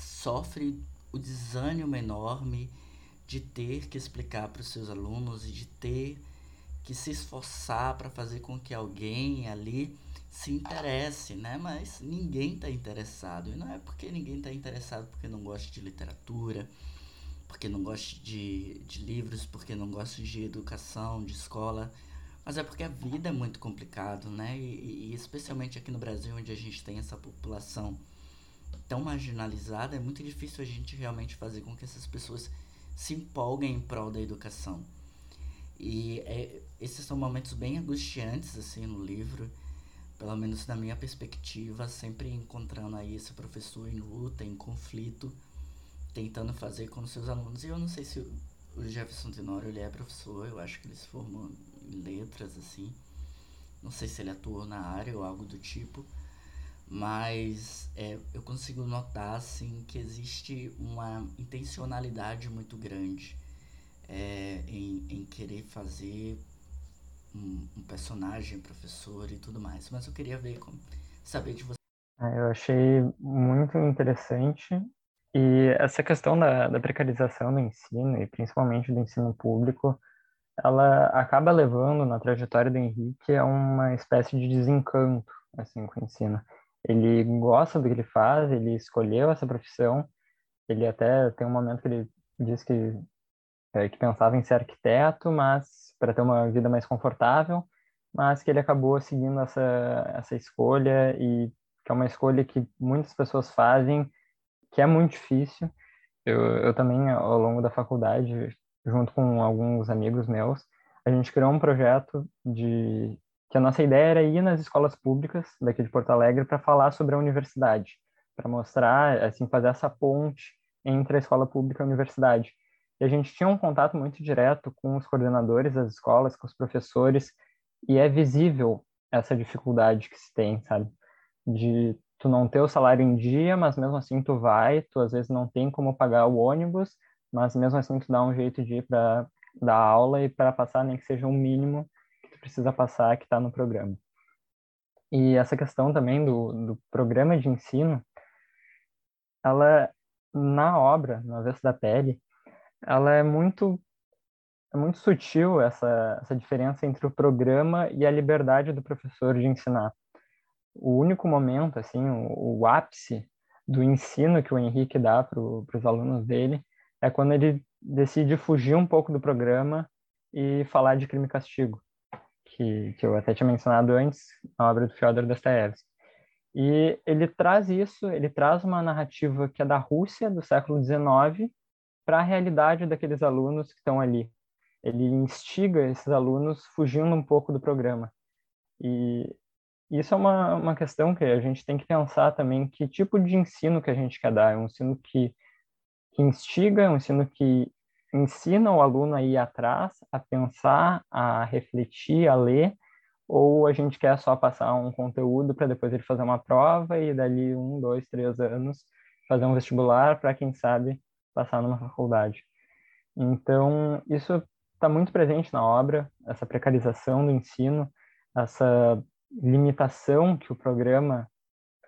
sofre o desânimo enorme de ter que explicar para os seus alunos e de ter que se esforçar para fazer com que alguém ali se interesse, né? Mas ninguém está interessado. E não é porque ninguém está interessado porque não gosta de literatura, porque não gosta de, de livros, porque não gosta de educação, de escola, mas é porque a vida é muito complicado, né? E, e especialmente aqui no Brasil, onde a gente tem essa população tão marginalizada, é muito difícil a gente realmente fazer com que essas pessoas se empolguem em prol da educação. E é, esses são momentos bem angustiantes assim no livro, pelo menos na minha perspectiva, sempre encontrando aí esse professor em luta, em conflito, tentando fazer com os seus alunos. E eu não sei se o Jefferson Tenório ele é professor, eu acho que ele se formou letras assim. Não sei se ele atuou na área ou algo do tipo mas é, eu consigo notar assim que existe uma intencionalidade muito grande é, em, em querer fazer um, um, personagem, professor e tudo mais. Mas eu queria ver como, saber de você. É, eu achei muito interessante e essa questão da, da precarização do ensino e principalmente do ensino público, ela acaba levando na trajetória do Henrique a uma espécie de desencanto assim com o ensino ele gosta do que ele faz, ele escolheu essa profissão. Ele até tem um momento que ele disse que, é, que pensava em ser arquiteto, mas para ter uma vida mais confortável, mas que ele acabou seguindo essa, essa escolha e que é uma escolha que muitas pessoas fazem, que é muito difícil. Eu, eu também, ao longo da faculdade, junto com alguns amigos meus, a gente criou um projeto de que a nossa ideia era ir nas escolas públicas daqui de Porto Alegre para falar sobre a universidade, para mostrar, assim, fazer essa ponte entre a escola pública e a universidade. E a gente tinha um contato muito direto com os coordenadores das escolas, com os professores, e é visível essa dificuldade que se tem, sabe? De tu não ter o salário em dia, mas mesmo assim tu vai, tu às vezes não tem como pagar o ônibus, mas mesmo assim tu dá um jeito de ir para dar aula e para passar nem que seja um mínimo que tu precisa passar que está no programa. E essa questão também do, do programa de ensino, ela na obra, no avesso da pele, ela é muito é muito sutil essa essa diferença entre o programa e a liberdade do professor de ensinar. O único momento assim, o, o ápice do ensino que o Henrique dá para os alunos dele é quando ele decide fugir um pouco do programa e falar de crime e castigo, que, que eu até tinha mencionado antes, na obra do Fyodor Dostoevsky. E ele traz isso, ele traz uma narrativa que é da Rússia do século XIX para a realidade daqueles alunos que estão ali. Ele instiga esses alunos fugindo um pouco do programa. E isso é uma, uma questão que a gente tem que pensar também, que tipo de ensino que a gente quer dar. É um ensino que, que instiga, é um ensino que ensina o aluno a ir atrás, a pensar, a refletir, a ler, ou a gente quer só passar um conteúdo para depois ele fazer uma prova e dali um, dois, três anos fazer um vestibular para quem sabe passar numa faculdade. Então isso está muito presente na obra, essa precarização do ensino, essa limitação que o programa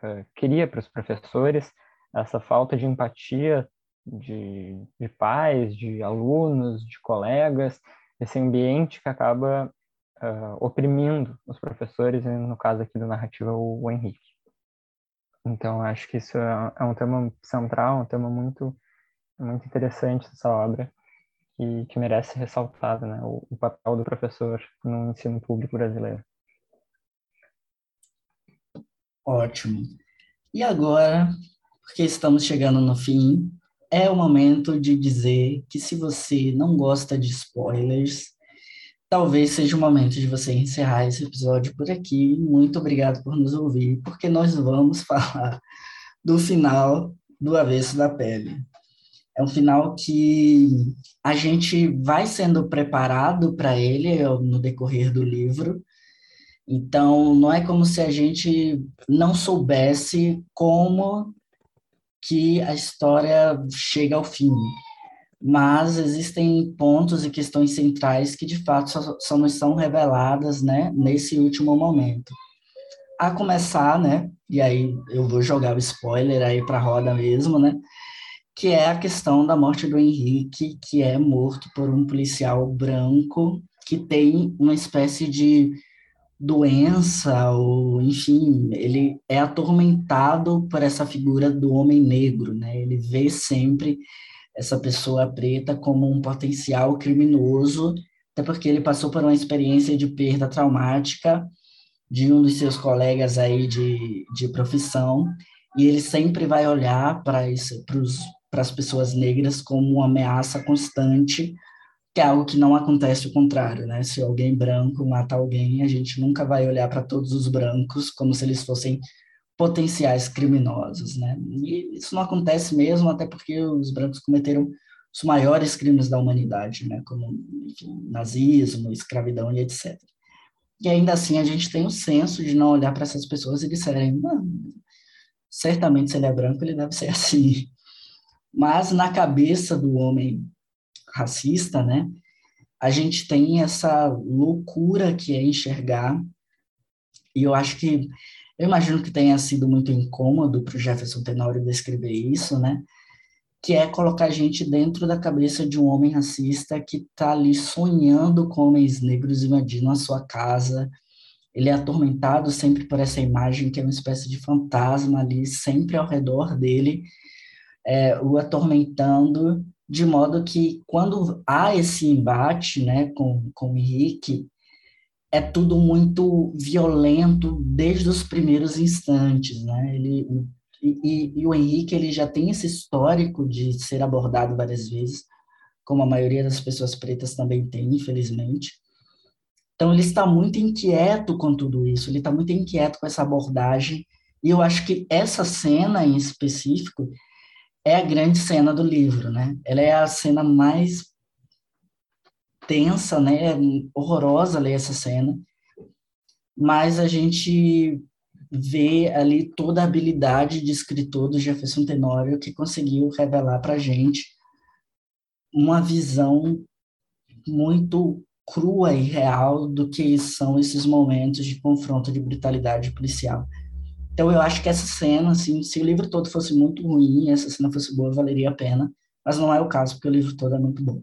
uh, cria para os professores, essa falta de empatia de, de pais, de alunos, de colegas, esse ambiente que acaba uh, oprimindo os professores, no caso aqui da narrativa, o, o Henrique. Então, acho que isso é, é, um tema central, um tema muito, muito interessante dessa obra e que merece ser ressaltado, né? O, o papel do professor no ensino público brasileiro. Ótimo. E agora, porque estamos chegando no fim, é o momento de dizer que se você não gosta de spoilers, talvez seja o momento de você encerrar esse episódio por aqui. Muito obrigado por nos ouvir, porque nós vamos falar do final do Avesso da Pele. É um final que a gente vai sendo preparado para ele no decorrer do livro. Então, não é como se a gente não soubesse como que a história chega ao fim mas existem pontos e questões centrais que de fato só, só nos são reveladas, né, nesse último momento. A começar, né, e aí eu vou jogar o spoiler aí para a roda mesmo, né, que é a questão da morte do Henrique, que é morto por um policial branco que tem uma espécie de doença ou enfim, ele é atormentado por essa figura do homem negro, né? Ele vê sempre essa pessoa preta como um potencial criminoso, até porque ele passou por uma experiência de perda traumática de um dos seus colegas aí de, de profissão, e ele sempre vai olhar para as pessoas negras como uma ameaça constante, que é algo que não acontece o contrário, né? Se alguém branco mata alguém, a gente nunca vai olhar para todos os brancos como se eles fossem potenciais criminosos, né? E isso não acontece mesmo, até porque os brancos cometeram os maiores crimes da humanidade, né? Como enfim, nazismo, escravidão e etc. E ainda assim a gente tem o senso de não olhar para essas pessoas e disserem, certamente se ele é branco ele deve ser assim. Mas na cabeça do homem racista, né? A gente tem essa loucura que é enxergar e eu acho que eu imagino que tenha sido muito incômodo para o Jefferson Tenório descrever isso, né? Que é colocar a gente dentro da cabeça de um homem racista que está ali sonhando com homens negros invadindo a sua casa. Ele é atormentado sempre por essa imagem que é uma espécie de fantasma ali, sempre ao redor dele, é, o atormentando de modo que quando há esse embate né, com, com o Henrique, é tudo muito violento desde os primeiros instantes, né? Ele, e, e, o Henrique ele já tem esse histórico de ser abordado várias vezes, como a maioria das pessoas pretas também tem, infelizmente. Então ele está muito inquieto com tudo isso, ele está muito inquieto com essa abordagem, e eu acho que essa cena em específico é a grande cena do livro, né? Ela é a cena mais tensa, né? É horrorosa ler essa cena, mas a gente vê ali toda a habilidade de escritor do Jefferson Tenório que conseguiu revelar para gente uma visão muito crua e real do que são esses momentos de confronto de brutalidade policial. Então eu acho que essa cena, assim, se o livro todo fosse muito ruim, essa cena fosse boa, valeria a pena, mas não é o caso, porque o livro todo é muito bom.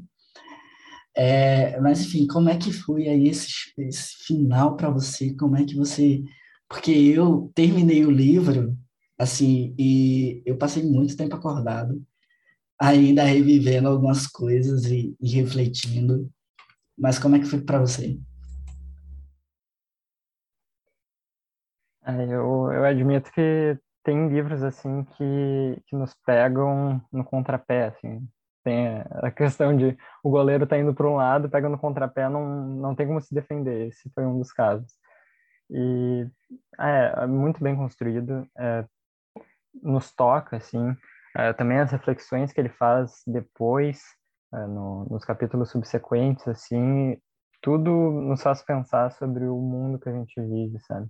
É, mas enfim, como é que foi aí esse, esse final para você? Como é que você porque eu terminei o livro, assim, e eu passei muito tempo acordado, ainda revivendo algumas coisas e, e refletindo. Mas como é que foi para você? É, eu, eu admito que tem livros assim que, que nos pegam no contrapé, assim. Tem a questão de o goleiro tá indo para um lado, pega no contrapé, não, não tem como se defender. Esse foi um dos casos. E é, é muito bem construído, é, nos toca, assim, é, também as reflexões que ele faz depois, é, no, nos capítulos subsequentes, assim, tudo nos faz pensar sobre o mundo que a gente vive, sabe?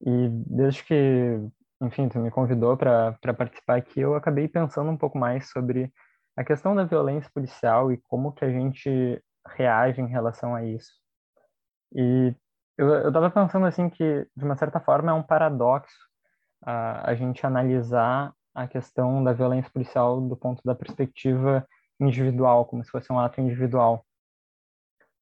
E desde que, enfim, tu me convidou para participar aqui, eu acabei pensando um pouco mais sobre a questão da violência policial e como que a gente reage em relação a isso. E eu, eu tava pensando assim que, de uma certa forma, é um paradoxo a, a gente analisar a questão da violência policial do ponto da perspectiva individual, como se fosse um ato individual.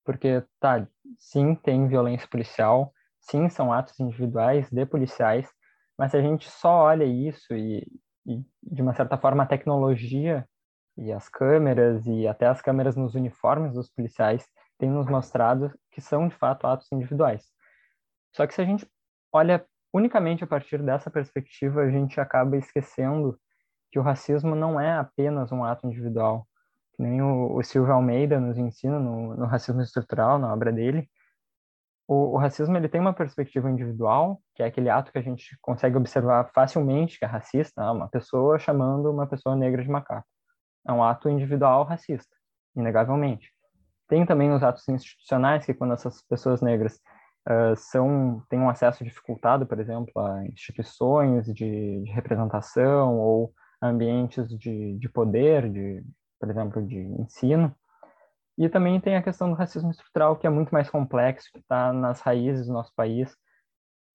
Porque, tá, sim, tem violência policial, sim, são atos individuais de policiais, mas se a gente só olha isso e, e, de uma certa forma, a tecnologia e as câmeras e até as câmeras nos uniformes dos policiais tem nos mostrado que são de fato atos individuais. Só que se a gente olha unicamente a partir dessa perspectiva, a gente acaba esquecendo que o racismo não é apenas um ato individual. Que nem o, o Silvio Almeida nos ensina no, no Racismo Estrutural, na obra dele. O, o, racismo ele tem uma perspectiva individual, que é aquele ato que a gente consegue observar facilmente que é racista, ah, uma pessoa chamando uma pessoa negra de macaco. É um ato individual racista, inegavelmente. Tem também os atos institucionais, que quando essas pessoas negras uh, são têm um acesso dificultado, por exemplo, a instituições de, de representação ou ambientes de, de poder, de, por exemplo, de ensino. E também tem a questão do racismo estrutural, que é muito mais complexo, que está nas raízes do nosso país,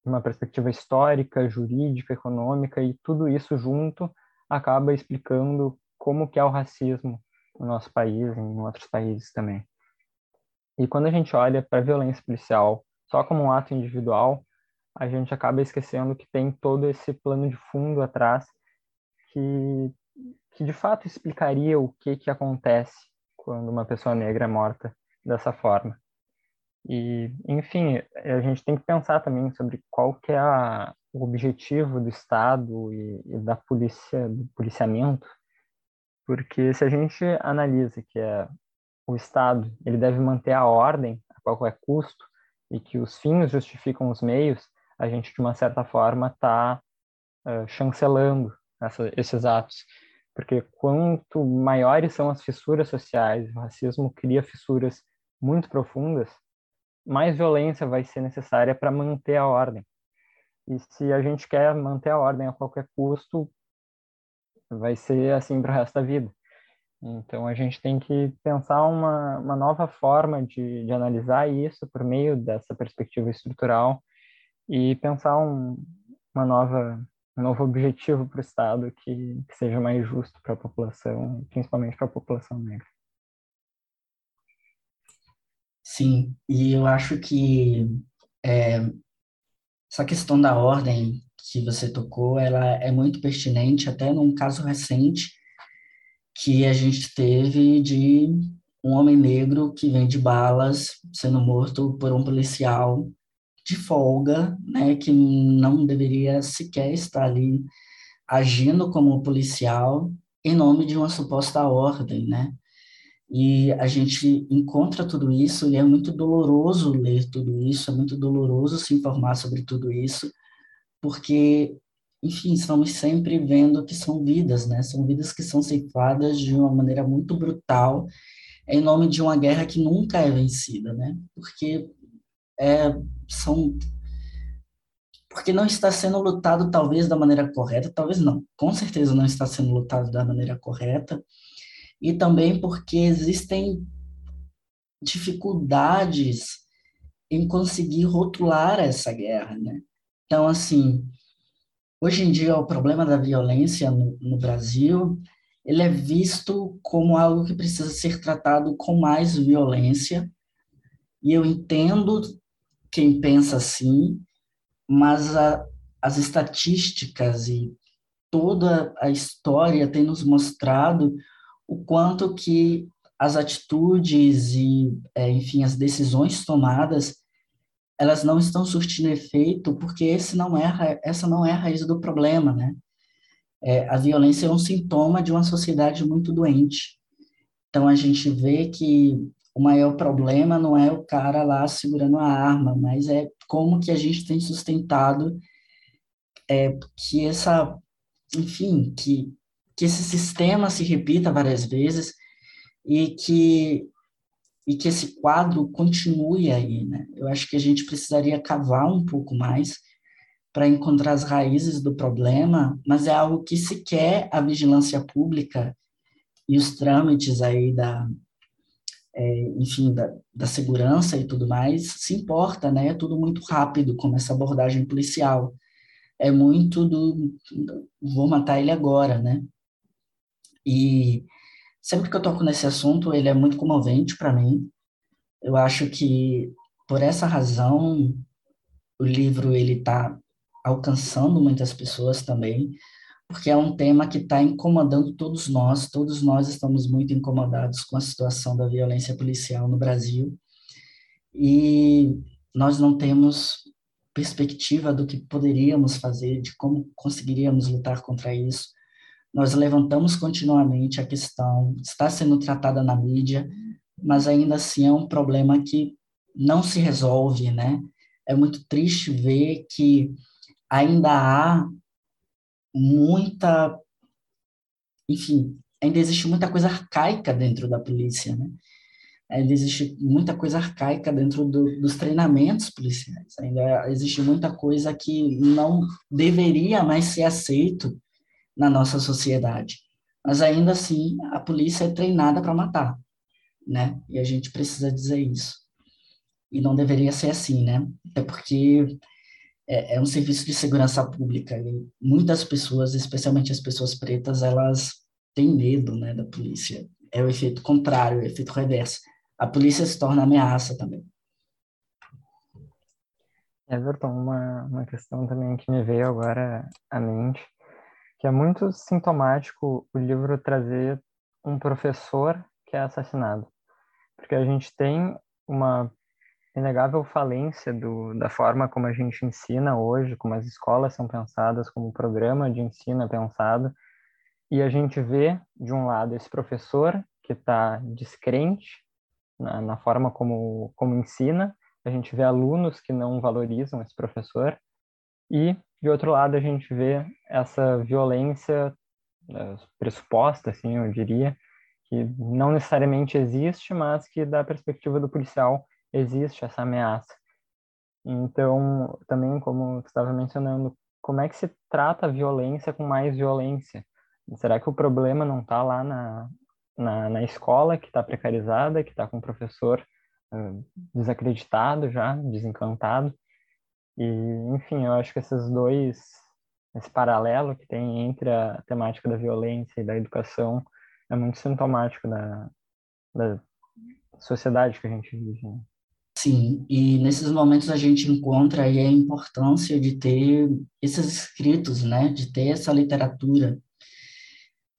uma perspectiva histórica, jurídica, econômica, e tudo isso junto acaba explicando como que é o racismo no nosso país e em outros países também. E quando a gente olha para a violência policial só como um ato individual, a gente acaba esquecendo que tem todo esse plano de fundo atrás que, que de fato explicaria o que, que acontece quando uma pessoa negra é morta dessa forma. E, enfim, a gente tem que pensar também sobre qual que é a, o objetivo do Estado e, e da polícia, do policiamento, porque se a gente analisa que é o Estado ele deve manter a ordem a qualquer custo e que os fins justificam os meios, a gente de uma certa forma está uh, chancelando essa, esses atos, porque quanto maiores são as fissuras sociais, o racismo cria fissuras muito profundas, mais violência vai ser necessária para manter a ordem. E se a gente quer manter a ordem a qualquer custo, vai ser assim para o resto da vida. Então, a gente tem que pensar uma, uma nova forma de, de analisar isso por meio dessa perspectiva estrutural e pensar um, uma nova, um novo objetivo para o Estado que, que seja mais justo para a população, principalmente para a população negra. Sim, e eu acho que é, essa questão da ordem que você tocou, ela é muito pertinente, até num caso recente, que a gente teve de um homem negro que vende balas sendo morto por um policial de folga, né, que não deveria sequer estar ali agindo como policial em nome de uma suposta ordem, né? E a gente encontra tudo isso e é muito doloroso ler tudo isso, é muito doloroso se informar sobre tudo isso, porque, enfim, estamos sempre vendo que são vidas, né? São vidas que são ceifadas de uma maneira muito brutal em nome de uma guerra que nunca é vencida, né? Porque é, são porque não está sendo lutado talvez da maneira correta, talvez não, com certeza não está sendo lutado da maneira correta, e também porque existem dificuldades em conseguir rotular essa guerra, né? Então, assim, hoje em dia o problema da violência no, no Brasil ele é visto como algo que precisa ser tratado com mais violência, e eu entendo quem pensa assim, mas a, as estatísticas e toda a história tem nos mostrado o quanto que as atitudes e, é, enfim, as decisões tomadas, elas não estão surtindo efeito porque esse não é, essa não é a raiz do problema, né? É, a violência é um sintoma de uma sociedade muito doente. Então, a gente vê que o maior problema não é o cara lá segurando a arma, mas é como que a gente tem sustentado é, que essa, enfim, que, que esse sistema se repita várias vezes e que e que esse quadro continue aí, né? Eu acho que a gente precisaria cavar um pouco mais para encontrar as raízes do problema, mas é algo que sequer a vigilância pública e os trâmites aí da, é, enfim, da, da, segurança e tudo mais, se importa, né? É tudo muito rápido, como essa abordagem policial. É muito do, do vou matar ele agora, né? E sempre que eu toco nesse assunto, ele é muito comovente para mim. Eu acho que por essa razão o livro ele está alcançando muitas pessoas também, porque é um tema que está incomodando todos nós, todos nós estamos muito incomodados com a situação da violência policial no Brasil, e nós não temos perspectiva do que poderíamos fazer, de como conseguiríamos lutar contra isso. Nós levantamos continuamente a questão, está sendo tratada na mídia, mas ainda assim é um problema que não se resolve, né? É muito triste ver que ainda há muita, enfim, ainda existe muita coisa arcaica dentro da polícia, né? Ainda existe muita coisa arcaica dentro do, dos treinamentos policiais. Ainda existe muita coisa que não deveria mais ser aceito na nossa sociedade. Mas ainda assim, a polícia é treinada para matar, né? E a gente precisa dizer isso. E não deveria ser assim, né? Até porque é, é um serviço de segurança pública e muitas pessoas, especialmente as pessoas pretas, elas têm medo, né, da polícia. É o efeito contrário, é o efeito reverso. A polícia se torna ameaça também. Everton, uma, uma questão também que me veio agora à mente, que é muito sintomático o livro trazer um professor que é assassinado. Porque a gente tem uma inegável falência do, da forma como a gente ensina hoje, como as escolas são pensadas, como o programa de ensino é pensado, e a gente vê, de um lado, esse professor que está descrente na, na, forma como, como ensina, a gente vê alunos que não valorizam esse professor, e, de outro lado, a gente vê essa violência uh, pressuposta, assim, eu diria, que não necessariamente existe, mas que, da perspectiva do policial, existe essa ameaça. Então, também, como você estava mencionando, como é que se trata a violência com mais violência? Será que o problema não está lá na, na, na, escola, que está precarizada, que está com o professor uh, desacreditado já, desencantado? E, enfim, eu acho que esses dois, esse paralelo que tem entre a temática da violência e da educação é muito sintomático da, da sociedade que a gente vive. Né? Sim, e nesses momentos a gente encontra aí a importância de ter esses escritos, né, de ter essa literatura.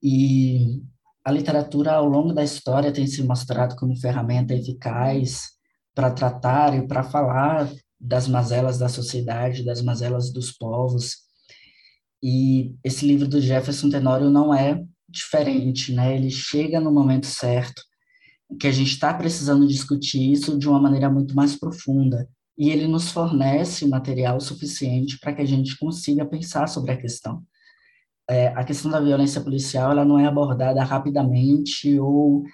E a literatura, ao longo da história, tem se mostrado como ferramenta eficaz para tratar e para falar das mazelas da sociedade, das mazelas dos povos. E esse livro do Jefferson Tenório não é diferente, né? Ele chega no momento certo, que a gente está precisando discutir isso de uma maneira muito mais profunda. E ele nos fornece material suficiente para que a gente consiga pensar sobre a questão é, a questão da violência policial ela não é abordada rapidamente ou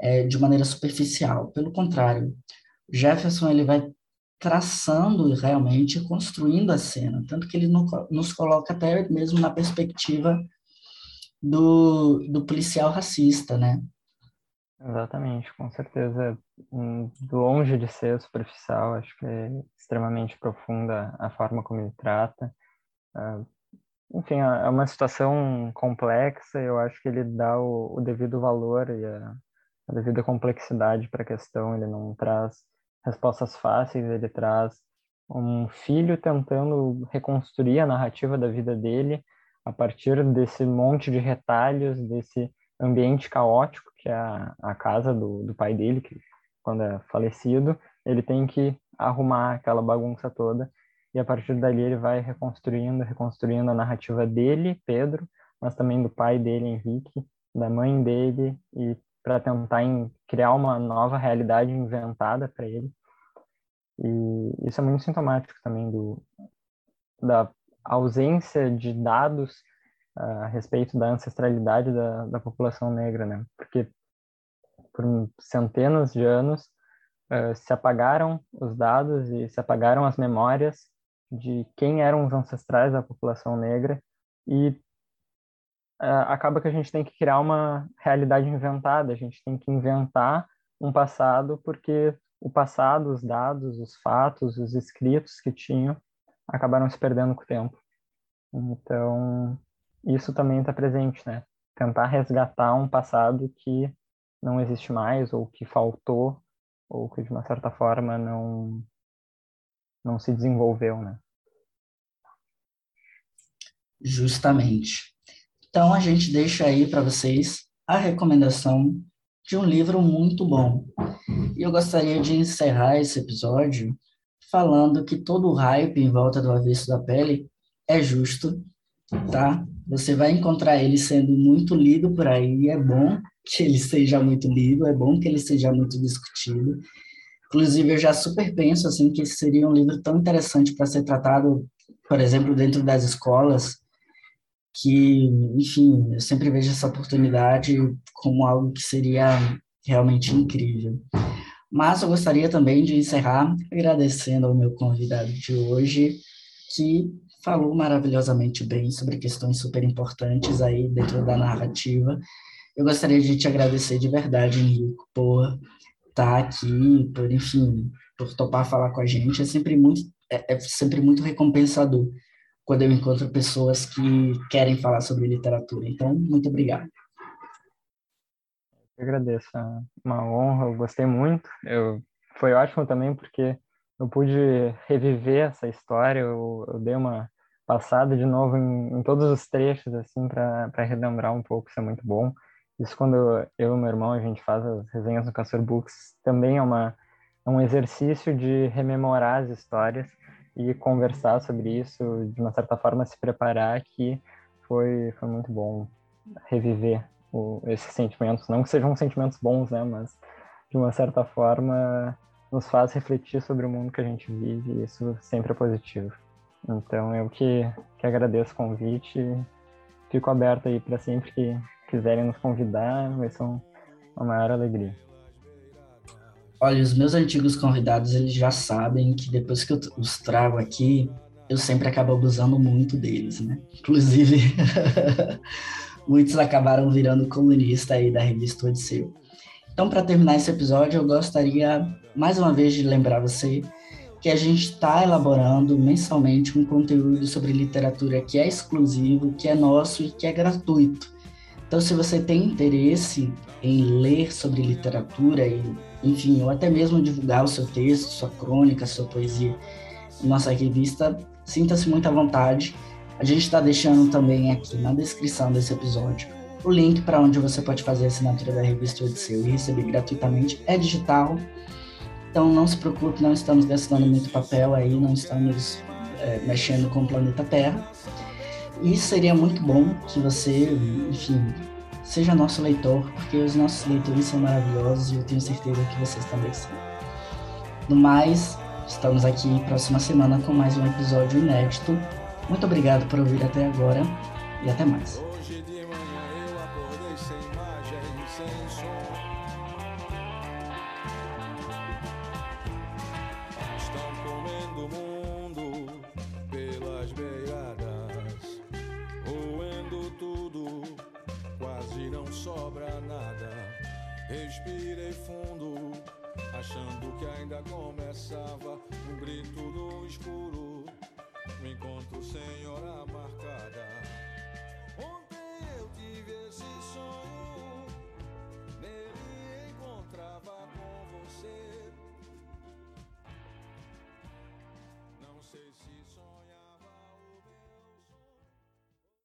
é, de maneira superficial. Pelo contrário, Jefferson ele vai traçando realmente, construindo a cena, tanto que ele nos coloca até mesmo na perspectiva do, do policial racista, né? Exatamente, com certeza. Hum, longe de ser superficial, acho que é extremamente profunda a forma como ele trata. Ah, enfim, é, é uma situação complexa. Eu acho que ele dá o, o devido valor e a, a devida complexidade para a questão. Ele não traz respostas fáceis. Ele traz um filho tentando reconstruir a narrativa da vida dele a partir desse monte de retalhos, desse ambiente caótico que é a, a casa do, do pai dele, que quando é falecido, ele tem que arrumar aquela bagunça toda e a partir dali ele vai reconstruindo, reconstruindo a narrativa dele, Pedro, mas também do pai dele, Henrique, da mãe dele, e para tentar criar uma nova realidade inventada para ele. E isso é muito sintomático também do, da ausência de dados a respeito da ancestralidade da, da população negra, né? Porque por centenas de anos uh, se apagaram os dados e se apagaram as memórias de quem eram os ancestrais da população negra e uh, acaba que a gente tem que criar uma realidade inventada, a gente tem que inventar um passado porque o passado, os dados, os fatos, os escritos que tinham acabaram se perdendo com o tempo. Então, isso também está presente, né? Tentar resgatar um passado que não existe mais ou que faltou ou que de uma certa forma não não se desenvolveu, né? Justamente. Então a gente deixa aí para vocês a recomendação de um livro muito bom. E eu gostaria de encerrar esse episódio falando que todo o hype em volta do avesso da pele é justo, tá? Você vai encontrar ele sendo muito lido por aí, é bom que ele seja muito lido, é bom que ele seja muito discutido. Inclusive, eu já super penso assim que seria um livro tão interessante para ser tratado, por exemplo, dentro das escolas, que, enfim, eu sempre vejo essa oportunidade como algo que seria realmente incrível. Mas eu gostaria também de encerrar agradecendo ao meu convidado de hoje, que falou maravilhosamente bem sobre questões super importantes aí dentro da narrativa. Eu gostaria de te agradecer de verdade, Henrico, por estar aqui, por, enfim, por topar falar com a gente. É sempre muito, é, é sempre muito recompensador quando eu encontro pessoas que querem falar sobre literatura. Então, muito obrigado. Eu agradeço, é uma honra, eu gostei muito. Eu, foi ótimo também porque eu pude reviver essa história, eu, eu dei uma passada de novo em, em todos os trechos, assim, para relembrar um pouco, isso é muito bom. Isso quando eu, e meu irmão, a gente faz as resenhas no Castor Books, também é, uma, é um exercício de rememorar as histórias e conversar sobre isso, de uma certa forma se preparar, que foi, foi muito bom reviver o, esses sentimentos. Não que sejam sentimentos bons, né? Mas, de uma certa forma, nos faz refletir sobre o mundo que a gente vive e isso sempre é positivo. Então, eu que, que agradeço o convite fico aberto aí para sempre que quiserem nos convidar, vai ser uma maior alegria. Olha, os meus antigos convidados, eles já sabem que depois que eu os trago aqui, eu sempre acabo abusando muito deles, né? Inclusive, muitos acabaram virando colunista aí da revista Odisseu. Então, para terminar esse episódio, eu gostaria mais uma vez de lembrar você que a gente está elaborando mensalmente um conteúdo sobre literatura que é exclusivo, que é nosso e que é gratuito. Então, se você tem interesse em ler sobre literatura e, enfim, ou até mesmo divulgar o seu texto, sua crônica, sua poesia nossa revista, sinta-se muito à vontade. A gente está deixando também aqui na descrição desse episódio O link para onde você pode fazer a assinatura da revista Odisseu e receber gratuitamente é digital. Então não se preocupe, não estamos gastando muito papel aí, não estamos é, mexendo com o planeta Terra. E seria muito bom que você, enfim, seja nosso leitor, porque os nossos leitores são maravilhosos e eu tenho certeza que vocês também são. No mais, estamos aqui próxima semana com mais um episódio inédito. Muito obrigado por ouvir até agora e até mais.